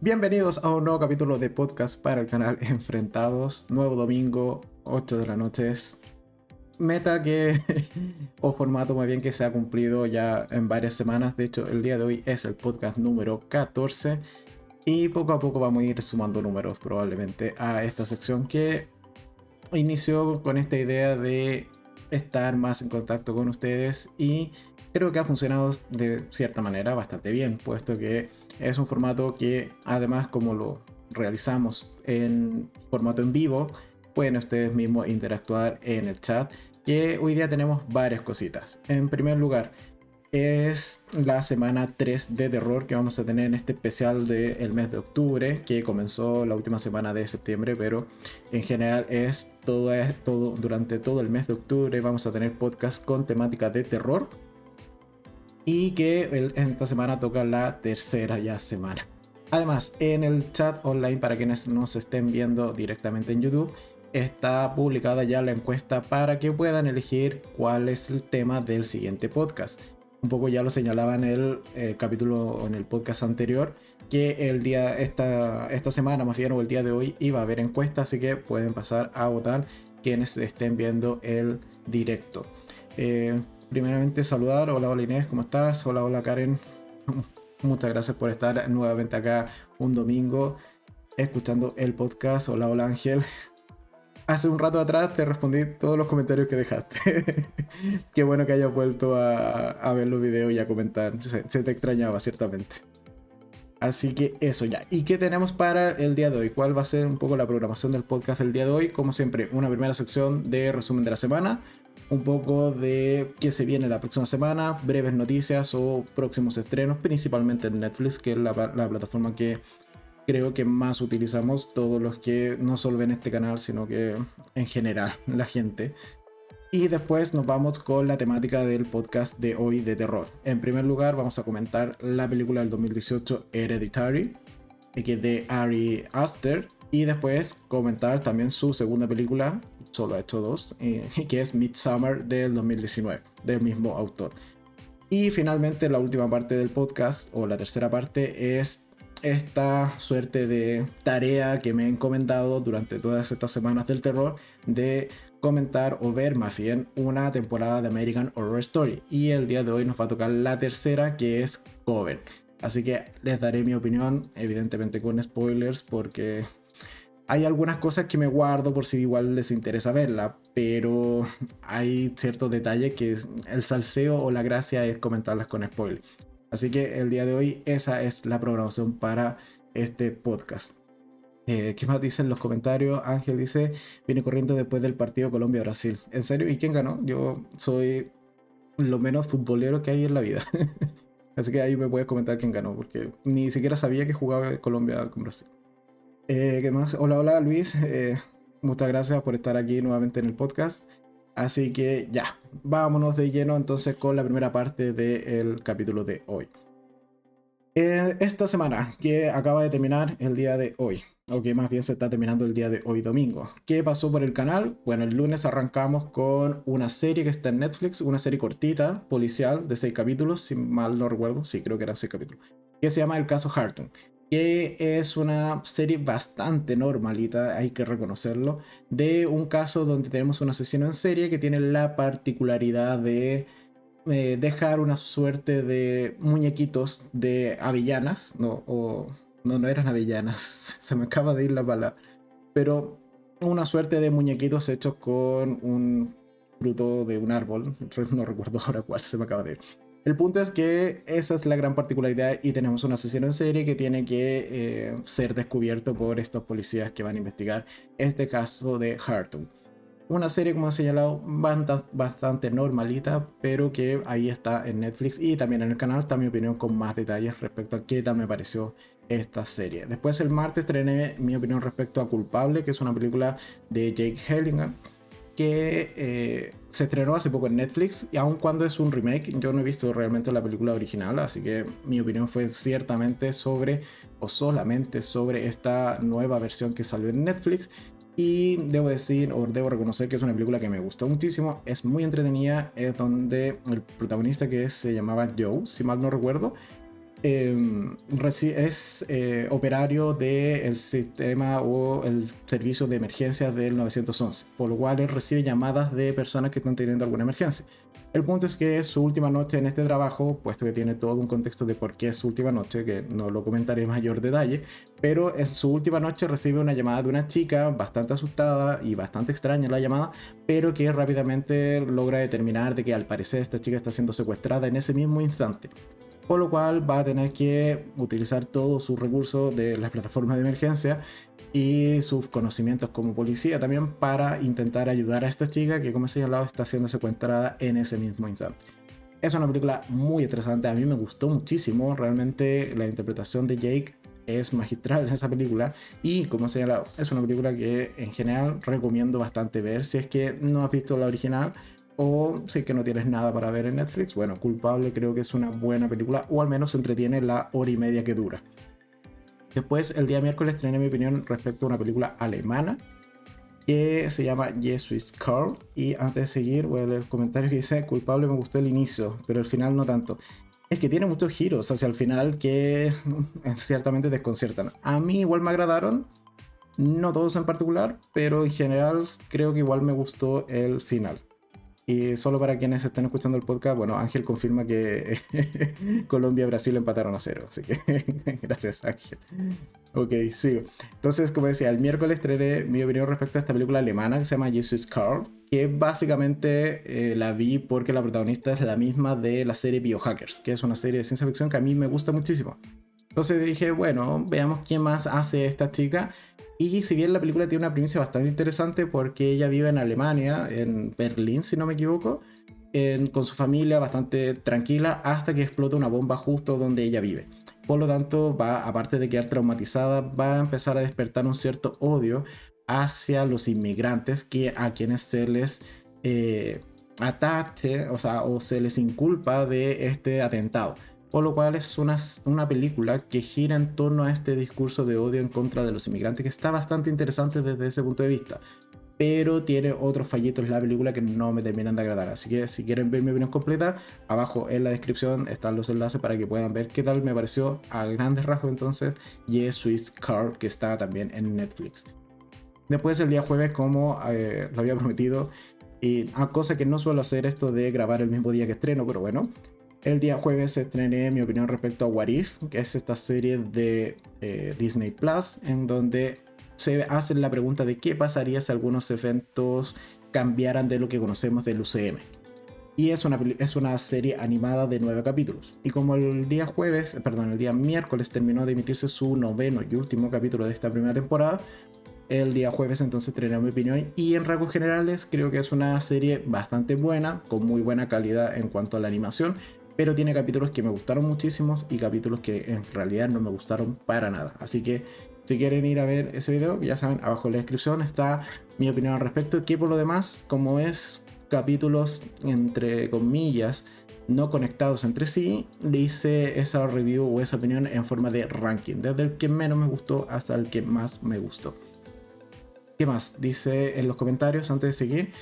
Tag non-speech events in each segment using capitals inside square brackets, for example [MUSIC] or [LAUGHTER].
Bienvenidos a un nuevo capítulo de podcast para el canal [LAUGHS] Enfrentados. Nuevo domingo, 8 de la noche. Meta que, [LAUGHS] o formato más bien que se ha cumplido ya en varias semanas. De hecho, el día de hoy es el podcast número 14. Y poco a poco vamos a ir sumando números probablemente a esta sección que inició con esta idea de estar más en contacto con ustedes y creo que ha funcionado de cierta manera bastante bien, puesto que es un formato que además como lo realizamos en formato en vivo, pueden ustedes mismos interactuar en el chat, que hoy día tenemos varias cositas. En primer lugar, es la semana 3 de terror que vamos a tener en este especial del mes de octubre, que comenzó la última semana de septiembre, pero en general es todo, todo durante todo el mes de octubre vamos a tener podcast con temática de terror y que esta semana toca la tercera ya semana. Además, en el chat online para quienes nos estén viendo directamente en YouTube, está publicada ya la encuesta para que puedan elegir cuál es el tema del siguiente podcast. Un poco ya lo señalaba en el eh, capítulo en el podcast anterior, que el día, esta, esta semana más bien o el día de hoy iba a haber encuesta, así que pueden pasar a votar quienes estén viendo el directo. Eh, primeramente saludar, hola, hola Inés, ¿cómo estás? Hola, hola Karen. [LAUGHS] Muchas gracias por estar nuevamente acá un domingo escuchando el podcast. Hola, hola Ángel. [LAUGHS] Hace un rato atrás te respondí todos los comentarios que dejaste. [LAUGHS] Qué bueno que hayas vuelto a, ver los videos y a comentar. Se, se te extrañaba, ciertamente. Así que eso ya. ¿Y qué tenemos para el día de hoy? ¿Cuál va a ser un poco la programación del podcast del día de hoy? Como siempre, una primera sección de resumen de la semana un poco de qué se viene la próxima semana, breves noticias o próximos estrenos, principalmente en Netflix, que es la, plataforma que creo que más utilizamos todos los que no solo ven este canal, sino que en general [LAUGHS] la gente. Y después nos vamos con la temática del podcast de hoy de terror. En primer lugar vamos a comentar la película del 2018 Hereditary, que es de Ari Aster. Y después comentar también su segunda película, solo ha hecho dos, eh, [LAUGHS] que es Midsummer del 2019, del mismo autor. Y finalmente la última parte del podcast, o la tercera parte, es esta suerte de tarea que me he encomendado durante todas estas semanas del terror de comentar o ver más bien una temporada de American Horror Story. Y el día de hoy nos va a tocar la tercera que es Coven. Así que les daré mi opinión, evidentemente con spoilers, porque hay algunas cosas que me guardo por si igual les interesa verla, pero hay ciertos detalles que el salseo o la gracia es comentarlas con spoiler. Así que el día de hoy esa es la programación para este podcast. Eh, ¿Qué más dicen los comentarios? Ángel dice, viene corriendo después del partido Colombia-Brasil. ¿En serio? ¿Y quién ganó? Yo soy lo menos futbolero que hay en la vida. [LAUGHS] Así que ahí me puedes comentar quién ganó, porque ni siquiera sabía que jugaba Colombia con Brasil. Eh, ¿Qué más? Hola, hola Luis. Eh, muchas gracias por estar aquí nuevamente en el podcast. Así que ya, vámonos de lleno entonces con la primera parte del capítulo de hoy. Eh, esta semana que acaba de terminar el día de hoy, o que más bien se está terminando el día de hoy domingo. ¿Qué pasó por el canal? Bueno, el lunes arrancamos con una serie que está en Netflix, una serie cortita, policial, de seis capítulos, si mal no recuerdo, sí, creo que eran seis capítulos, que se llama El caso Harton que es una serie bastante normalita, hay que reconocerlo, de un caso donde tenemos un asesino en serie que tiene la particularidad de eh, dejar una suerte de muñequitos de avellanas, no, o, no, no eran avellanas, [LAUGHS] se me acaba de ir la bala, pero una suerte de muñequitos hechos con un fruto de un árbol, [LAUGHS] no recuerdo ahora cuál se me acaba de ir el punto es que esa es la gran particularidad y tenemos un asesino en serie que tiene que eh, ser descubierto por estos policías que van a investigar este caso de Harton. Una serie, como he señalado, bastante normalita, pero que ahí está en Netflix y también en el canal está mi opinión con más detalles respecto a qué tal me pareció esta serie. Después el martes estrené mi opinión respecto a Culpable, que es una película de Jake Hellingham que eh, se estrenó hace poco en Netflix y aun cuando es un remake, yo no he visto realmente la película original, así que mi opinión fue ciertamente sobre o solamente sobre esta nueva versión que salió en Netflix. Y debo decir o debo reconocer que es una película que me gustó muchísimo, es muy entretenida, es donde el protagonista que se llamaba Joe, si mal no recuerdo, Em, es eh, operario del sistema o el servicio de emergencias del 911, por lo cual él recibe llamadas de personas que están teniendo alguna emergencia. El punto es que es su última noche en este trabajo, puesto que tiene todo un contexto de por qué es su última noche, que no lo comentaré en mayor detalle, pero en su última noche recibe una llamada de una chica bastante asustada y bastante extraña la llamada, pero que rápidamente logra determinar de que al parecer esta chica está siendo secuestrada en ese mismo instante por lo cual va a tener que utilizar todos sus recursos de las plataformas de emergencia y sus conocimientos como policía también para intentar ayudar a esta chica que como he señalado está siendo secuestrada en ese mismo instante. Es una película muy interesante, a mí me gustó muchísimo, realmente la interpretación de Jake es magistral en esa película y como señalado es una película que en general recomiendo bastante ver si es que no has visto la original o si es que no tienes nada para ver en Netflix, bueno, Culpable creo que es una buena película, o al menos entretiene la hora y media que dura. Después, el día miércoles, traeré mi opinión respecto a una película alemana que se llama Jesus Carl. Y antes de seguir, voy a leer el comentario que dice: Culpable me gustó el inicio, pero el final no tanto. Es que tiene muchos giros hacia el final que [LAUGHS] ciertamente desconciertan. A mí igual me agradaron, no todos en particular, pero en general creo que igual me gustó el final. Y solo para quienes estén escuchando el podcast, bueno, Ángel confirma que [LAUGHS] Colombia y Brasil empataron a cero. Así que [LAUGHS] gracias, Ángel. Ok, sigo. Entonces, como decía, el miércoles traeré mi opinión respecto a esta película alemana que se llama Jesus Carl, que básicamente eh, la vi porque la protagonista es la misma de la serie Biohackers, que es una serie de ciencia ficción que a mí me gusta muchísimo. Entonces dije, bueno, veamos quién más hace esta chica. Y si bien la película tiene una primicia bastante interesante porque ella vive en Alemania, en Berlín si no me equivoco, con su familia bastante tranquila hasta que explota una bomba justo donde ella vive. Por lo tanto, va, aparte de quedar traumatizada, va a empezar a despertar un cierto odio hacia los inmigrantes que a quienes se les eh, atache, o sea, o se les inculpa de este atentado por lo cual es una, una película que gira en torno a este discurso de odio en contra de los inmigrantes que está bastante interesante desde ese punto de vista. Pero tiene otros fallitos en la película que no me terminan de agradar. Así que si quieren ver mi opinión completa, abajo en la descripción están los enlaces para que puedan ver qué tal me pareció a grandes rasgos entonces Yes Swiss Car que está también en Netflix. Después el día jueves, como eh, lo había prometido, y a cosa que no suelo hacer esto de grabar el mismo día que estreno, pero bueno, el día jueves estrené mi opinión respecto a What If, que es esta serie de eh, Disney Plus, en donde se hace la pregunta de qué pasaría si algunos eventos cambiaran de lo que conocemos del UCM. Y es una, es una serie animada de nueve capítulos. Y como el día jueves, perdón, el día miércoles terminó de emitirse su noveno y último capítulo de esta primera temporada, el día jueves entonces estrené mi opinión y en rasgos generales creo que es una serie bastante buena, con muy buena calidad en cuanto a la animación pero tiene capítulos que me gustaron muchísimos y capítulos que en realidad no me gustaron para nada. Así que si quieren ir a ver ese video, ya saben, abajo en la descripción está mi opinión al respecto, que por lo demás, como es capítulos entre comillas no conectados entre sí, le hice esa review o esa opinión en forma de ranking, desde el que menos me gustó hasta el que más me gustó. ¿Qué más? Dice en los comentarios antes de seguir.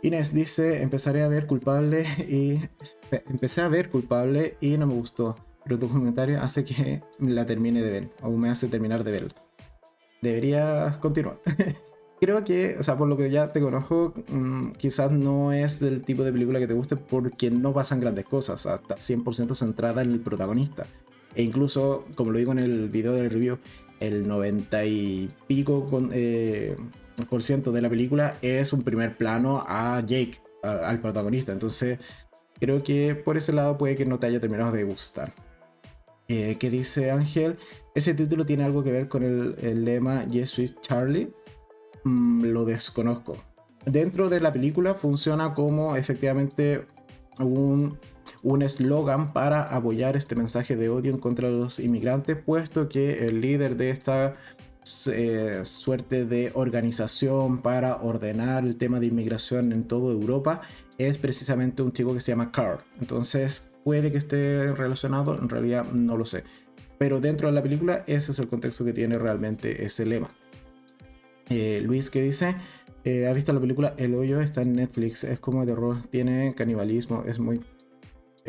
Inés dice, empezaré a ver culpable y empecé a ver culpable y no me gustó, pero tu comentario hace que la termine de ver, o me hace terminar de verla. Debería continuar. [LAUGHS] Creo que, o sea, por lo que ya te conozco, mm, quizás no es del tipo de película que te guste porque no pasan grandes cosas, hasta 100% centrada en el protagonista. E incluso, como lo digo en el video del review, el 90 y pico eh, por ciento de la película es un primer plano a Jake, al protagonista. Entonces, creo que por ese lado puede que no te haya terminado de gustar. Eh, ¿Qué dice Ángel? Ese título tiene algo que ver con el, lema Yes Charlie. Mm, lo desconozco. Dentro de la película funciona como efectivamente un eslogan para apoyar este mensaje de odio en contra de los inmigrantes, puesto que el líder de esta eh, suerte de organización para ordenar el tema de inmigración en toda Europa es precisamente un chico que se llama Carl. Entonces puede que esté relacionado, en realidad no lo sé. Pero dentro de la película ese es el contexto que tiene realmente ese lema. Eh, Luis que dice, eh, ¿ha visto la película El Hoyo? Está en Netflix, es como de terror, tiene canibalismo, es muy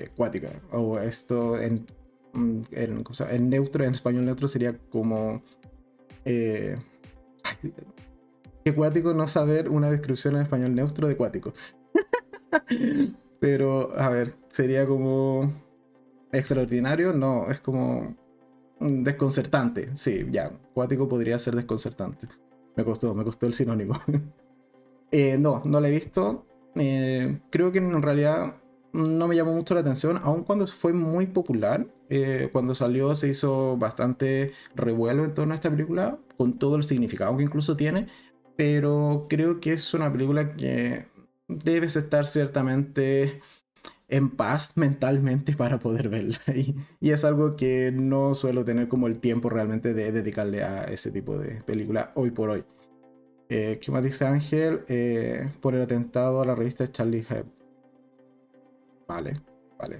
acuática. O esto en mm, en, neutro, en español neutro sería como... Eh, [LAUGHS] cuático no saber una descripción en español neutro de cuático. [LAUGHS] Pero, a ver, sería como extraordinario, no, es como desconcertante. Sí, ya, cuático podría ser desconcertante. Me costó, me costó el sinónimo. [LAUGHS] Eh, no, no la he visto. Eh, creo que en realidad no me llamó mucho la atención, aun cuando fue muy popular. Eh, cuando salió se hizo bastante revuelo en torno a esta película, con todo el significado que incluso tiene. Pero creo que es una película que debes estar ciertamente en paz mentalmente para poder verla. [LAUGHS] Y, es algo que no suelo tener como el tiempo realmente de dedicarle a ese tipo de película hoy por hoy. Eh, ¿Qué más dice Ángel? Eh, por el atentado a la revista Charlie Hebdo. Vale, vale.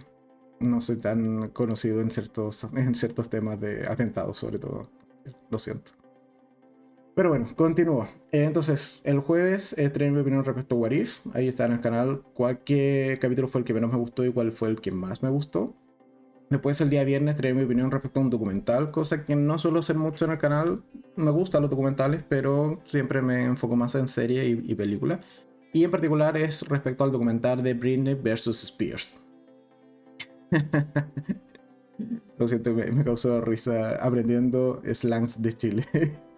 No soy tan conocido en ciertos, en ciertos temas de atentados, sobre todo. Lo siento. Pero bueno, continúo. Entonces, el jueves eh, mi opinión respecto a What If. Ahí está en el canal cuál capítulo fue el que menos me gustó y cuál fue el que más me gustó. Después el día viernes traeré mi opinión respecto a un documental, cosa que no suelo hacer mucho en el canal. Me gustan los documentales, pero siempre me enfoco más en serie y, y película. Y en particular es respecto al documental de Britney vs. Spears. [LAUGHS] Lo siento, me, me causó risa aprendiendo slangs de Chile. [LAUGHS]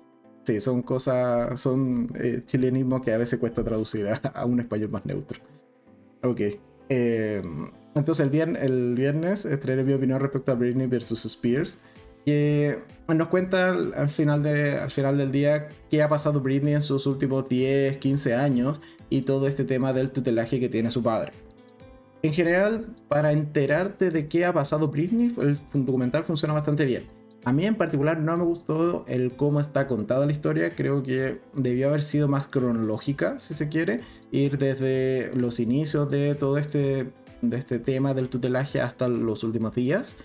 Sí, son cosas, son eh, chilenismos que a veces cuesta traducir a, un español más neutro. Ok. Em, entonces el, viernes, el viernes estrené mi opinión respecto a Britney versus Spears. Que nos cuenta al final, al final del día qué ha pasado Britney en sus últimos 10, 15 años y todo este tema del tutelaje que tiene su padre. En general, para enterarte de qué ha pasado Britney, el documental funciona bastante bien. A mí en particular no me gustó el cómo está contada la historia, creo que debió haber sido más cronológica, si se quiere, ir desde los inicios de todo este, de este tema del tutelaje hasta los últimos días.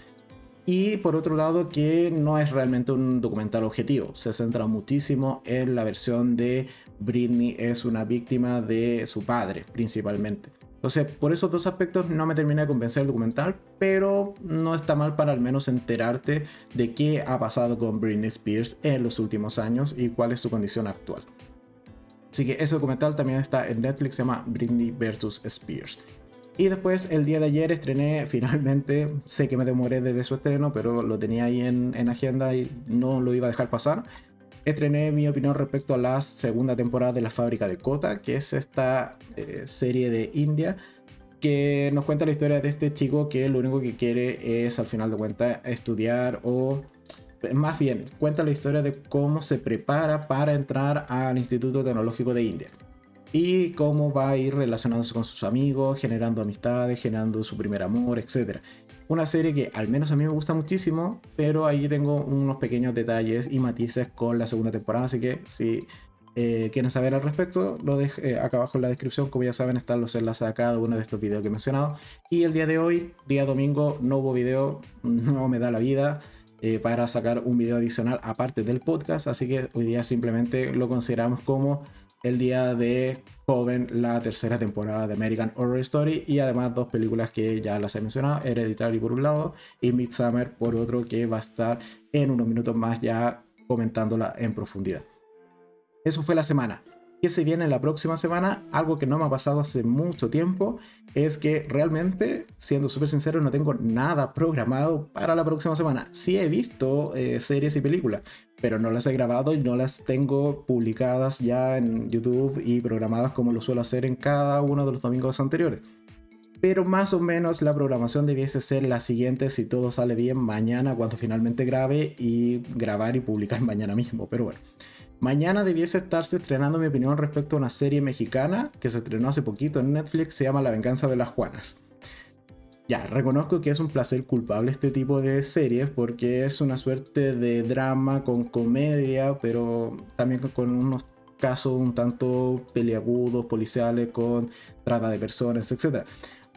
Y por otro lado que no es realmente un documental objetivo, se centra muchísimo en la versión de Britney es una víctima de su padre principalmente. Entonces, por esos dos aspectos no me terminé de convencer el documental, pero no está mal para al menos enterarte de qué ha pasado con Britney Spears en los últimos años y cuál es su condición actual. Así que ese documental también está en Netflix, se llama Britney vs. Spears. Y después, el día de ayer estrené finalmente, sé que me demoré desde su estreno, pero lo tenía ahí en, en agenda y no lo iba a dejar pasar estrené mi opinión respecto a la segunda temporada de La Fábrica de Kota, que es esta eh, serie de India que nos cuenta la historia de este chico que lo único que quiere es al final de cuentas estudiar o más bien cuenta la historia de cómo se prepara para entrar al Instituto Tecnológico de India y cómo va a ir relacionándose con sus amigos, generando amistades, generando su primer amor, etc. Una serie que al menos a mí me gusta muchísimo, pero ahí tengo unos pequeños detalles y matices con la segunda temporada, así que si eh, quieren saber al respecto, lo dejo eh, acá abajo en la descripción, como ya saben están los enlaces a cada uno de estos videos que he mencionado. Y el día de hoy, día domingo, no hubo video, [LAUGHS] no me da la vida. Eh, para sacar un video adicional aparte del podcast, así que hoy día simplemente lo consideramos como el día de Joven, la tercera temporada de American Horror Story y además dos películas que ya las he mencionado, Hereditary por un lado y Midsummer por otro que va a estar en unos minutos más ya comentándola en profundidad. Eso fue la semana que se viene la próxima semana, algo que no me ha pasado hace mucho tiempo, es que realmente, siendo súper sincero, no tengo nada programado para la próxima semana. Sí he visto eh, series y películas, pero no las he grabado y no las tengo publicadas ya en YouTube y programadas como lo suelo hacer en cada uno de los domingos anteriores. Pero más o menos la programación debiese ser la siguiente si todo sale bien mañana cuando finalmente grabe y grabar y publicar [LAUGHS] mañana mismo. Pero bueno, Mañana debiese estarse estrenando mi opinión respecto a una serie mexicana que se estrenó hace poquito en Netflix, se llama La venganza de las Juanas. Ya, reconozco que es un placer culpable este tipo de series porque es una suerte de drama con comedia, pero también con unos casos un tanto peliagudos, policiales, con trata de personas, etc.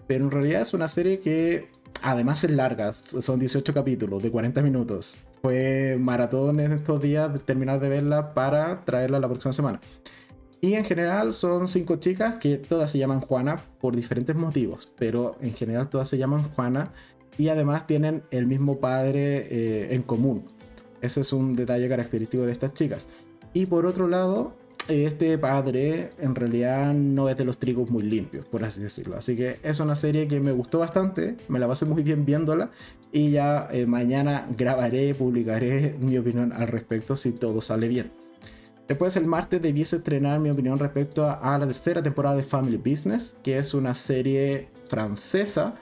Pero en realidad es una serie que además es larga, son 18 capítulos de 40 minutos fue maratón en estos días de terminar de verla para traerla la próxima semana. Y en general son cinco chicas que todas se llaman Juana por diferentes motivos, pero en general todas se llaman Juana y además tienen el mismo padre eh, en común. Ese es un detalle característico de estas chicas. Y por otro lado, este padre en realidad no es de los trigos muy limpios, por así decirlo. Así que es una serie que me gustó bastante, me la pasé muy bien viéndola y ya eh, mañana grabaré, publicaré mi opinión al respecto si todo sale bien. Después el martes debiese estrenar mi opinión respecto a la tercera temporada de Family Business, que es una serie francesa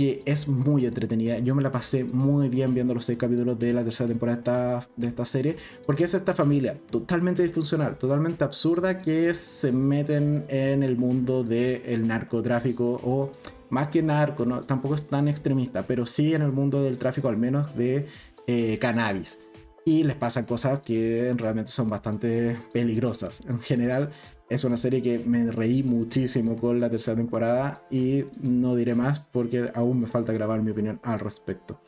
es muy entretenida. Yo me la pasé muy bien viendo los seis capítulos de la tercera temporada de esta, serie, porque es esta familia totalmente disfuncional, totalmente absurda, que se meten en el mundo del narcotráfico o más que narco, ¿no? tampoco es tan extremista, pero sí en el mundo del tráfico al menos de eh, cannabis. Y les pasan cosas que realmente son bastante peligrosas. En general, es una serie que me reí muchísimo con la tercera temporada y no diré más porque aún me falta grabar mi opinión al respecto.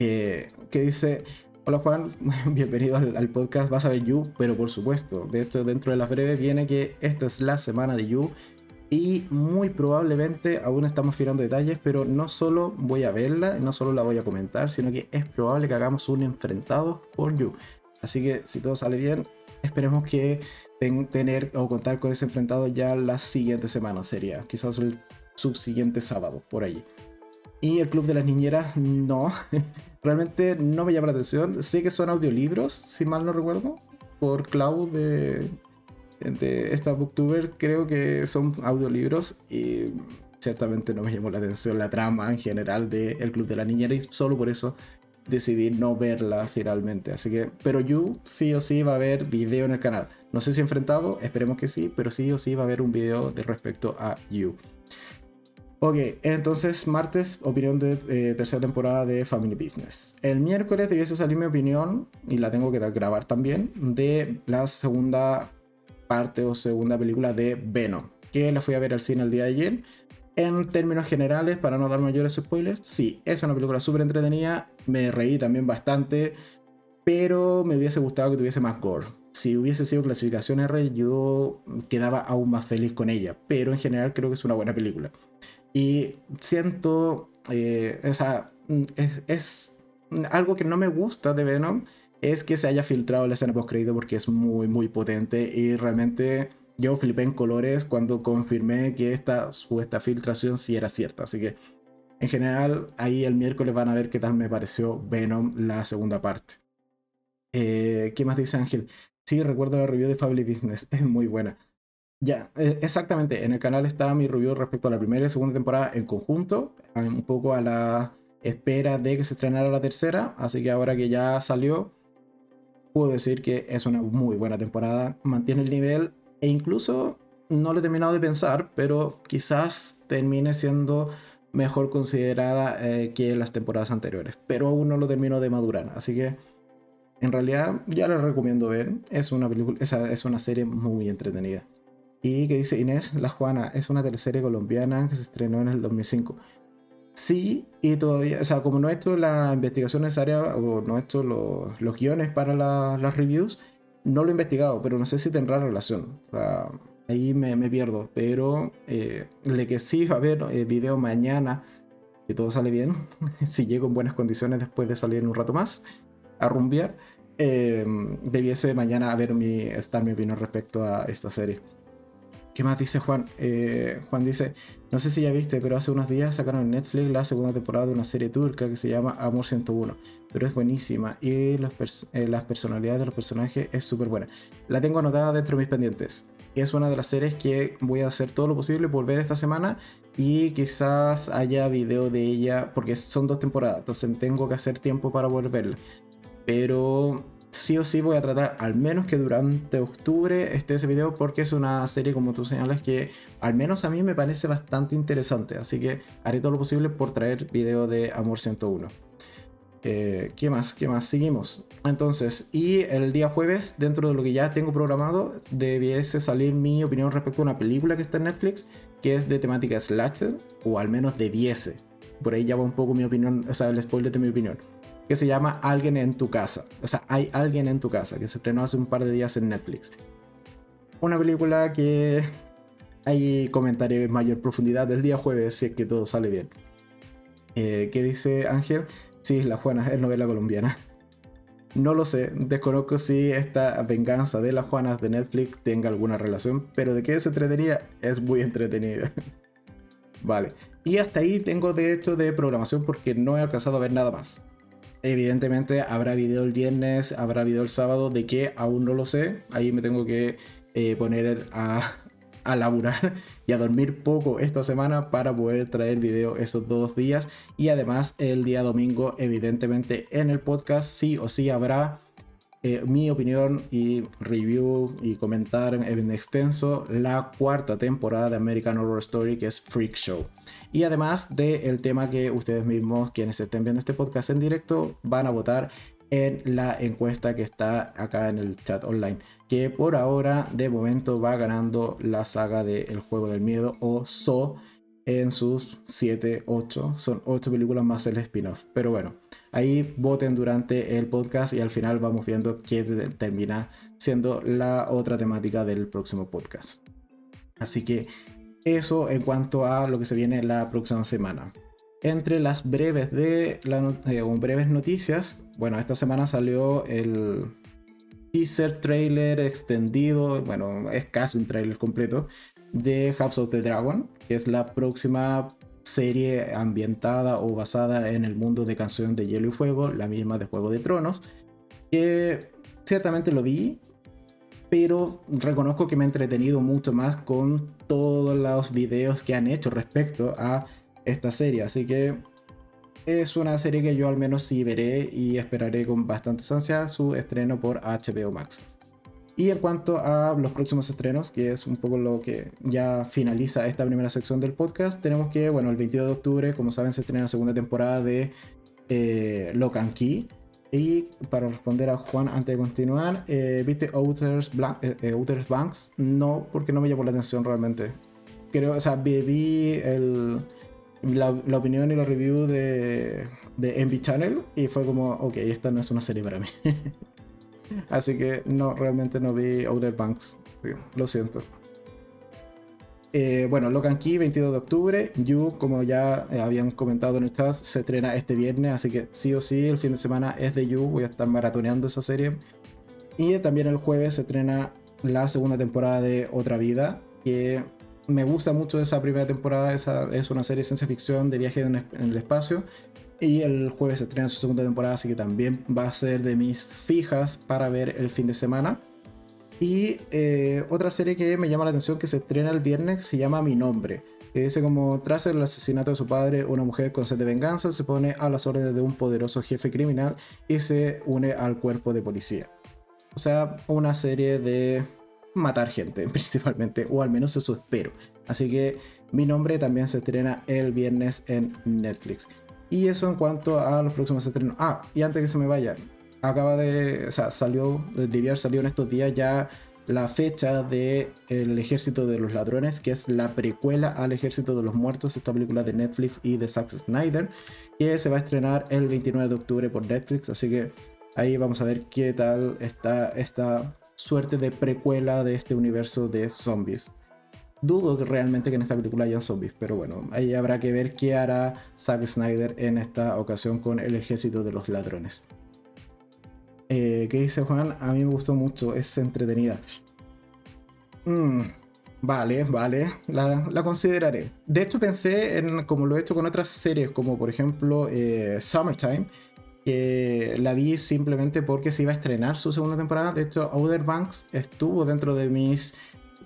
Eh, que dice, hola Juan, [LAUGHS] bienvenido al, podcast, vas a ver You, pero por supuesto, de hecho dentro de las breves viene que esta es la semana de You y muy probablemente aún estamos firando detalles, pero no solo voy a verla, no solo la voy a comentar, sino que es probable que hagamos un enfrentado por You. Así que si todo sale bien, esperemos que tener o contar con ese enfrentado ya la siguiente semana sería, quizás el subsiguiente sábado, por ahí. Y el Club de las Niñeras, no, [LAUGHS] realmente no me llama la atención. Sé que son audiolibros, si mal no recuerdo, por Cloud de, de esta booktuber, creo que son audiolibros y ciertamente no me llamó la atención la trama en general de El Club de la Niñera y solo por eso decidí no verla finalmente. Así que, pero You sí o sí va a haber video en el canal. No sé si enfrentado, esperemos que sí, pero sí o sí va a haber un video de respecto a You. Ok, entonces martes, opinión de eh, tercera temporada de Family Business. El miércoles debiese salir mi opinión, y la tengo que grabar también, de la segunda parte o segunda película de Venom, que la fui a ver al cine el día de ayer en términos generales, para no dar mayores spoilers, sí, es una película súper entretenida, me reí también bastante, pero me hubiese gustado que tuviese más gore. Si hubiese sido clasificación R, yo quedaba aún más feliz con ella, pero en general creo que es una buena película. Y siento, eh, esa, es, algo que no me gusta de Venom, es que se haya filtrado la escena post crédito porque es muy, muy potente y realmente yo flipé en colores cuando confirmé que esta supuesta filtración sí era cierta. Así que en general ahí el miércoles van a ver qué tal me pareció Venom la segunda parte. Eh, ¿Qué más dice Ángel? Sí, recuerdo la review de Family Business, es muy buena. Ya, eh, exactamente, en el canal está mi review respecto a la primera y segunda temporada en conjunto, un poco a la espera de que se estrenara la tercera, así que ahora que ya salió, puedo decir que es una muy buena temporada, mantiene el nivel e incluso no lo he terminado de pensar, pero quizás termine siendo mejor considerada eh, que las temporadas anteriores. Pero aún no lo termino de madurar. Así que en realidad ya la recomiendo ver. Es una película, es una serie muy entretenida. Y que dice Inés, La Juana es una teleserie colombiana que se estrenó en el 2005. Sí, y todavía, o sea, como no he hecho la investigación necesaria o no he hecho los, los guiones para las reviews, no lo he investigado, pero no sé si tendrá relación. Ahí me, pierdo. Pero eh, le que sí va a haber eh, video mañana, si todo sale bien, [LAUGHS] si llego en buenas condiciones después de salir un rato más a rumbear, eh, debiese mañana haber mi, estar mi opinión respecto a esta serie. ¿Qué más dice Juan? Eh, Juan dice, no sé si ya viste, pero hace unos días sacaron en Netflix la segunda temporada de una serie turca que se llama Amor 101, pero es buenísima y eh, las personalidades de los personajes es súper buena. La tengo anotada dentro de mis pendientes. Es una de las series que voy a hacer todo lo posible por ver esta semana y quizás haya video de ella, porque son dos temporadas, entonces tengo que hacer tiempo para poder verla. Pero sí o sí voy a tratar, al menos que durante octubre esté ese video, porque es una serie, como tú señalas, que al menos a mí me parece bastante interesante. Así que haré todo lo posible por traer video de Amor 101. Eh, ¿Qué más? ¿Qué más? Seguimos. Entonces, y el día jueves, dentro de lo que ya tengo programado, debiese salir mi opinión respecto a una película que está en Netflix, que es de temática slasher, o al menos debiese. Por ahí ya va un poco mi opinión, o sea, el spoiler de mi opinión que se llama Alguien en tu casa. O sea, hay alguien en tu casa, que se estrenó hace un par de días en Netflix. Una película que ahí comentaré en mayor profundidad del día jueves si es que todo sale bien. Eh, ¿Qué dice Ángel? Sí, La Juana es novela colombiana. No lo sé, desconozco si esta venganza de las Juanas de Netflix tenga alguna relación, pero de qué es entretenida, es muy entretenida. [LAUGHS] vale, y hasta ahí tengo de hecho de programación porque no he alcanzado a ver nada más. Evidentemente habrá video el viernes, habrá video el sábado, de qué aún no lo sé, ahí me tengo que eh, poner a, a laburar [LAUGHS] y a dormir poco esta semana para poder traer video esos dos días. Y además el día domingo, evidentemente en el podcast sí o sí habrá eh, mi opinión y review y comentar en extenso la cuarta temporada de American Horror Story que es Freak Show. Y además del tema que ustedes mismos, quienes estén viendo este podcast en directo, van a votar en la encuesta que está acá en el chat online. Que por ahora, de momento, va ganando la saga de Juego del Miedo o So en sus 7, 8. Son 8 películas más el spin-off. Pero bueno, ahí voten durante el podcast y al final vamos viendo qué termina siendo la otra temática del próximo podcast. Así que eso en cuanto a lo que se viene la próxima semana entre las breves de eh, breves noticias, bueno, esta semana salió el teaser trailer extendido, bueno, es casi un trailer completo de House of the Dragon, que es la próxima serie ambientada o basada en el mundo de Canción de Hielo y Fuego, la misma de Juego de Tronos, que ciertamente lo vi, pero reconozco que me he entretenido mucho más con todos los videos que han hecho respecto a esta serie. Así que es una serie que yo al menos sí veré y esperaré con bastante ansia su estreno por HBO Max. Y en cuanto a los próximos estrenos, que es un poco lo que ya finaliza esta primera sección del podcast, tenemos que, bueno, el 22 de octubre, como saben, se estrena la segunda temporada de eh, Locan Key. Y para responder a Juan antes de continuar, eh, ¿viste Outers, eh, Outers Banks? No, porque no me llamó la atención realmente. Creo, o sea, vi el, la, opinión y la review de, de Envy Channel y fue como, ok, esta no es una serie para mí. [LAUGHS] Así que no, realmente no vi Outer Banks. Lo siento. Eh, bueno, Locan Key, 22 de octubre. You, como ya habían comentado en el chat, se estrena este viernes. Así que sí o sí, el fin de semana es de You. Voy a estar maratoneando esa serie. Y también el jueves se estrena la segunda temporada de Otra Vida. Que me gusta mucho esa primera temporada. Esa es una serie de ciencia ficción de viaje en el espacio. Y el jueves se estrena su segunda temporada, así que también va a ser de mis fijas para ver el fin de semana. Y eh, otra serie que me llama la atención que se estrena el viernes se llama Mi Nombre. Que dice como tras el asesinato de su padre, una mujer con sed de venganza se pone a las órdenes de un poderoso jefe criminal y se une al cuerpo de policía. O sea, una serie de matar gente [LAUGHS] principalmente, o al menos eso espero. Así que mi nombre también se estrena el viernes en Netflix. Y eso en cuanto a los próximos estrenos. Ah, y antes que se me vaya, acaba de, o sea, salió, haber salido en estos días ya la fecha de El Ejército de los Ladrones, que es la precuela al Ejército de los Muertos, esta película de Netflix y de Zack Snyder, que se va a estrenar el 29 de octubre por Netflix, así que ahí vamos a ver qué tal está esta suerte de precuela de este universo de zombies. Dudo realmente que en esta película haya zombies, pero bueno, ahí habrá que ver qué hará Zack Snyder en esta ocasión con el ejército de los ladrones. Eh, ¿Qué dice Juan? A mí me gustó mucho, es entretenida. Mm, vale, vale, la, consideraré. De hecho pensé en, como lo he hecho con otras series, como por ejemplo eh, Summertime, que la vi simplemente porque se iba a estrenar su segunda temporada. De hecho, Outer Banks estuvo dentro de mis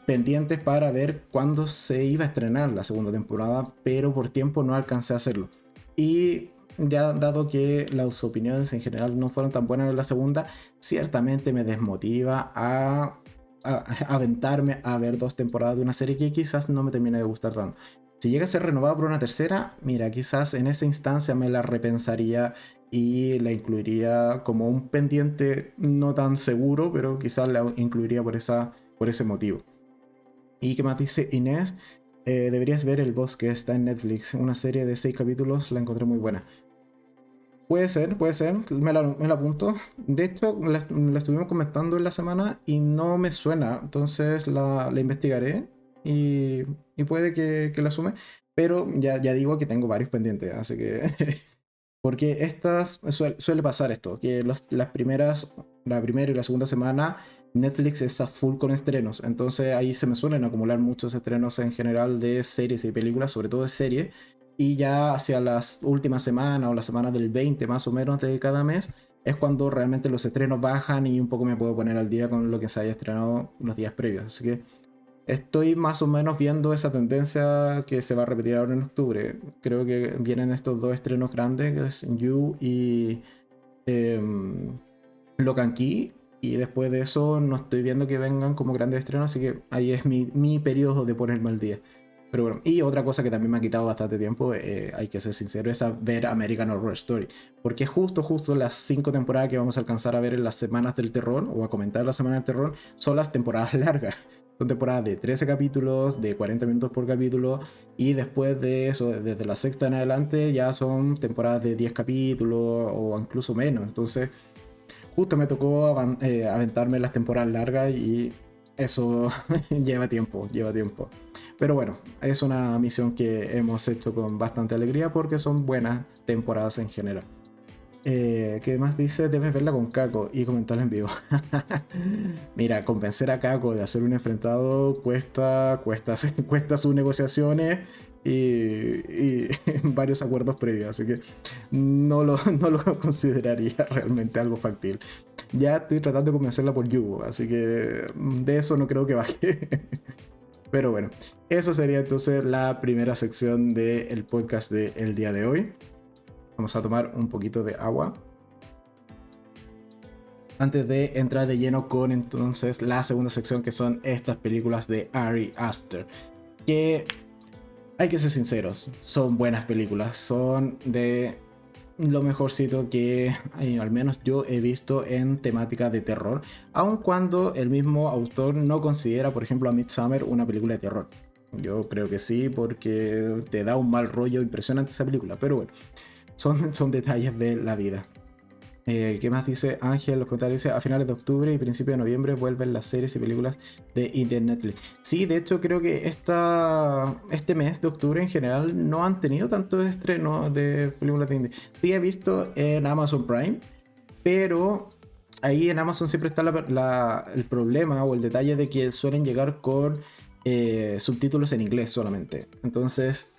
pendientes para ver cuándo se iba a estrenar la segunda temporada, pero por tiempo no alcancé a hacerlo. Y ya dado que las opiniones en general no fueron tan buenas en la segunda, ciertamente me desmotiva a, [LAUGHS] aventarme a ver dos temporadas de una serie que quizás no me termine de gustar tanto. Si llega a ser renovada por una tercera, mira, quizás en esa instancia me la repensaría y la incluiría como un pendiente no tan seguro, pero quizás la incluiría por, esa, por ese motivo. Y que más dice Inés, eh, deberías ver El Bosque, está en Netflix, una serie de seis capítulos, la encontré muy buena. Puede ser, puede ser, me la, me la apunto. De hecho, la, estuvimos comentando en la semana y no me suena, entonces la, la investigaré y, y, puede que, que la sume. Pero ya, ya digo que tengo varios pendientes, así que... [LAUGHS] Porque estas suele, pasar esto, que las primeras, la primera y la segunda semana Netflix está full con estrenos, entonces ahí se me suelen acumular muchos estrenos en general de series y películas, sobre todo de serie, y ya hacia las últimas semanas o la semana del 20 más o menos de cada mes es cuando realmente los estrenos bajan y un poco me puedo poner al día con lo que se haya estrenado los días previos. Así que estoy más o menos viendo esa tendencia que se va a repetir ahora en octubre. Creo que vienen estos dos estrenos grandes, que es You y eh, Locan Key. Y después de eso no estoy viendo que vengan como grandes estrenos, así que ahí es mi, mi periodo de ponerme al día. Pero bueno, y otra cosa que también me ha quitado bastante tiempo, eh, hay que ser sincero, es ver American Horror Story. Porque justo, justo las cinco temporadas que vamos a alcanzar a ver en las semanas del terror, o a comentar las semanas del terror, son las temporadas [LAUGHS] largas. Son temporadas de 13 capítulos, de 40 minutos por capítulo, y después de eso, desde la sexta en adelante, ya son temporadas de 10 capítulos o incluso menos. Entonces, justo me tocó eh, aventarme las temporadas largas y eso [LAUGHS] lleva tiempo, lleva tiempo. Pero bueno, es una misión que hemos hecho con bastante alegría porque son buenas temporadas en general. Eh, ¿Qué más dice? Debes verla con Kako y comentarla en vivo. [LAUGHS] Mira, convencer a Kako de hacer un enfrentado cuesta, cuesta, [LAUGHS] cuesta sus negociaciones y, [LAUGHS] varios acuerdos previos, así que no lo, no lo consideraría realmente algo factible. Ya estoy tratando de convencerla por Yugo, así que de eso no creo que baje. Pero bueno, eso sería entonces la primera sección del podcast del día de hoy. Vamos a tomar un poquito de agua. Antes de entrar de lleno con entonces la segunda sección que son estas películas de Ari Aster. Que hay que ser sinceros, son buenas películas, son de lo mejorcito que al menos yo he visto en temática de terror, aun cuando el mismo autor no considera, por ejemplo, a Midsummer una película de terror. Yo creo que sí, porque te da un mal rollo impresionante esa película, pero bueno, son, [LAUGHS] son detalles de la vida. Eh, ¿Qué más dice Ángel? Los comentarios dice, a finales de octubre y principios de noviembre vuelven las series y películas de Internet. Sí, de hecho creo que esta, este mes de octubre en general no han tenido tanto estreno de películas de indie. Sí he visto en Amazon Prime, pero ahí en Amazon siempre está el problema o el detalle de que suelen llegar con eh, subtítulos en inglés solamente. Entonces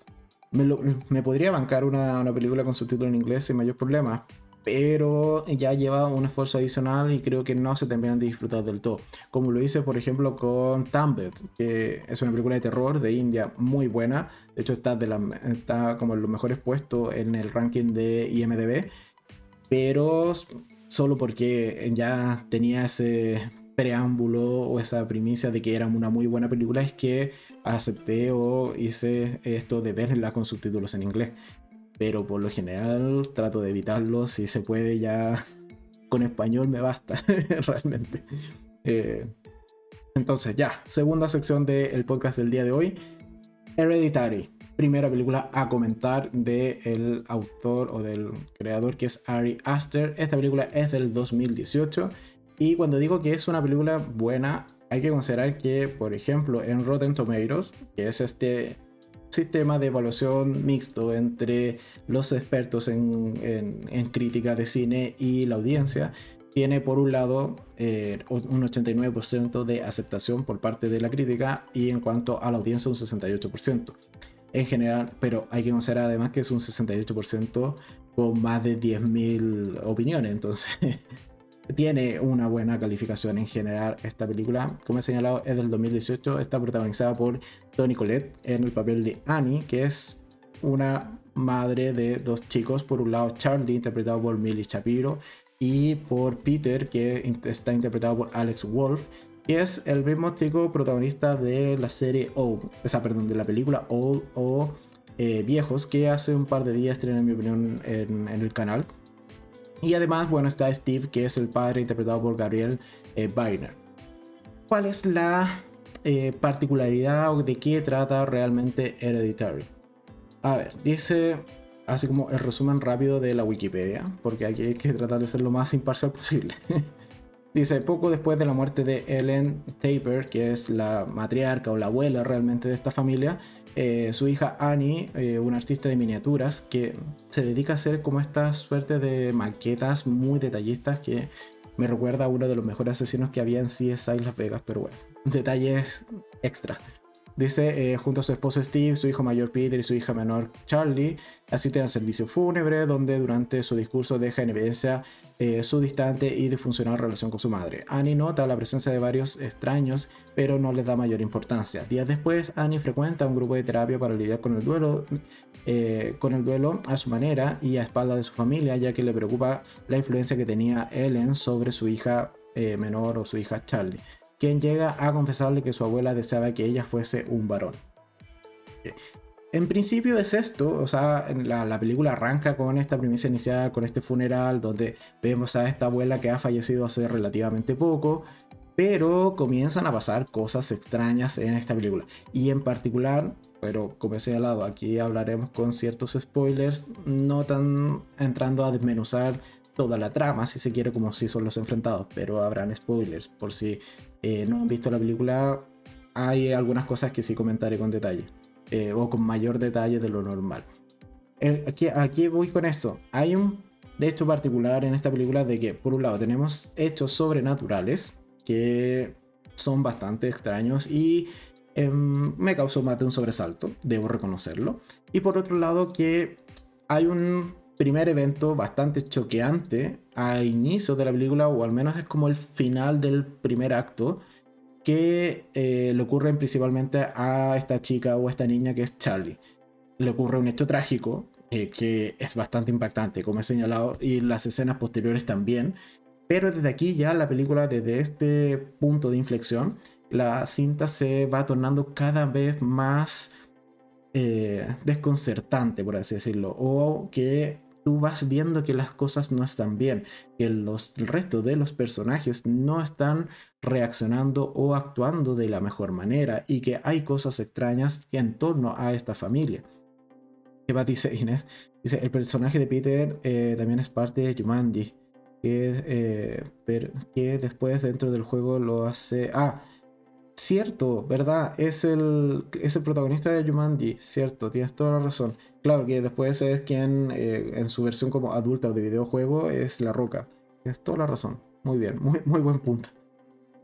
me, podría bancar una, película con subtítulos en inglés sin mayor problema, pero ya lleva un esfuerzo adicional y creo que no se terminan de disfrutar del todo. Como lo hice, por ejemplo, con Tambet, que es una película de terror de India muy buena. De hecho, está, de la, está como en los mejores puestos en el ranking de IMDb, pero solo porque ya tenía ese preámbulo o esa primicia de que era una muy buena película, es que acepté o hice esto de verla con subtítulos en inglés. Pero por lo general trato de evitarlo. Si se puede, ya con español me basta, [LAUGHS] realmente. Eh, entonces, ya, segunda sección del podcast del día de hoy: Hereditary. Primera película a comentar del autor o del creador que es Ari Aster. Esta película es del 2018. Y cuando digo que es una película buena, hay que considerar que, por ejemplo, en Rotten Tomatoes, que es este sistema de evaluación mixto entre los expertos en, crítica de cine y la audiencia, tiene por un lado eh, un 89% de aceptación por parte de la crítica y en cuanto a la audiencia un 68%. En general, pero hay que considerar además que es un 68% con más de 10.000 opiniones, entonces [LAUGHS] tiene una buena calificación en general esta película. Como he señalado, es del 2018. Está protagonizada por Toni Collette en el papel de Annie, que es una madre de dos chicos. Por un lado, Charlie, interpretado por Millie Shapiro, y por Peter, que está interpretado por Alex Wolf. Y es el mismo chico protagonista de la serie Old, o sea, perdón, de la película Old o eh, Viejos, que hace un par de días estrenó, en mi opinión, en el canal. Y además, bueno, está Steve, que es el padre interpretado por Gabriel eh, ¿Cuál es la eh, particularidad o de qué trata realmente Hereditary? A ver, dice así como el resumen rápido de la Wikipedia, porque aquí hay que tratar de ser lo más imparcial posible. [LAUGHS] Dice, poco después de la muerte de Ellen Taper, que es la matriarca o la abuela realmente de esta familia, eh, su hija Annie, eh, una artista de miniaturas, que se dedica a hacer como esta suerte de maquetas muy detallistas que me recuerda a uno de los mejores asesinos que había en CSI Las Vegas, pero bueno, [LAUGHS] detalles extra. Dice, eh, junto a su esposo Steve, su hijo mayor Peter y su hija menor Charlie, asisten al servicio fúnebre, donde durante su discurso deja en evidencia eh, su distante y disfuncional relación con su madre. Annie nota la presencia de varios extraños, pero no les da mayor importancia. Días después, Annie frecuenta un grupo de terapia para lidiar con el duelo, eh, con el duelo a su manera y a espalda de su familia, ya que le preocupa la influencia que tenía Ellen sobre su hija menor o su hija Charlie quien llega a confesarle que su abuela deseaba que ella fuese un varón. En principio es esto, o sea, la, la, película arranca con esta premisa inicial, con este funeral, donde vemos a esta abuela que ha fallecido hace relativamente poco, pero comienzan a pasar cosas extrañas en esta película. Y en particular, pero como he señalado, aquí hablaremos con ciertos spoilers, no tan entrando a desmenuzar toda la trama, si se quiere, como si son los enfrentados, pero habrán spoilers. Por si eh, no han visto la película, hay algunas cosas que sí comentaré con detalle, eh, o con mayor detalle de lo normal. Eh, aquí, aquí voy con esto. Hay un hecho particular en esta película de que, por un lado, tenemos hechos sobrenaturales que son bastante extraños y em, me causó más de un sobresalto, debo reconocerlo. Y por otro lado, que hay un primer evento bastante choqueante a inicio de la película, o al menos es como el final del primer acto, que eh, le ocurre principalmente a esta chica o esta niña que es Charlie. Le ocurre un hecho trágico eh, que es bastante impactante, como he señalado, y las escenas posteriores también. Pero desde aquí ya la película, desde este punto de inflexión, la cinta se va tornando cada vez más eh, desconcertante, por así decirlo, o que tú vas viendo que las cosas no están bien, que los, el resto de los personajes no están reaccionando o actuando de la mejor manera y que hay cosas extrañas en torno a esta familia. Eva dice Inés, dice, el personaje de Peter eh, también es parte de Jumanji, que, eh, que después dentro del juego lo hace... Ah, cierto, ¿verdad? Es el, es el protagonista de Jumanji, cierto, tienes toda la razón. Claro que después es quien eh, en su versión como adulta de videojuego es La Roca. Tienes toda la razón. Muy bien, muy, muy buen punto.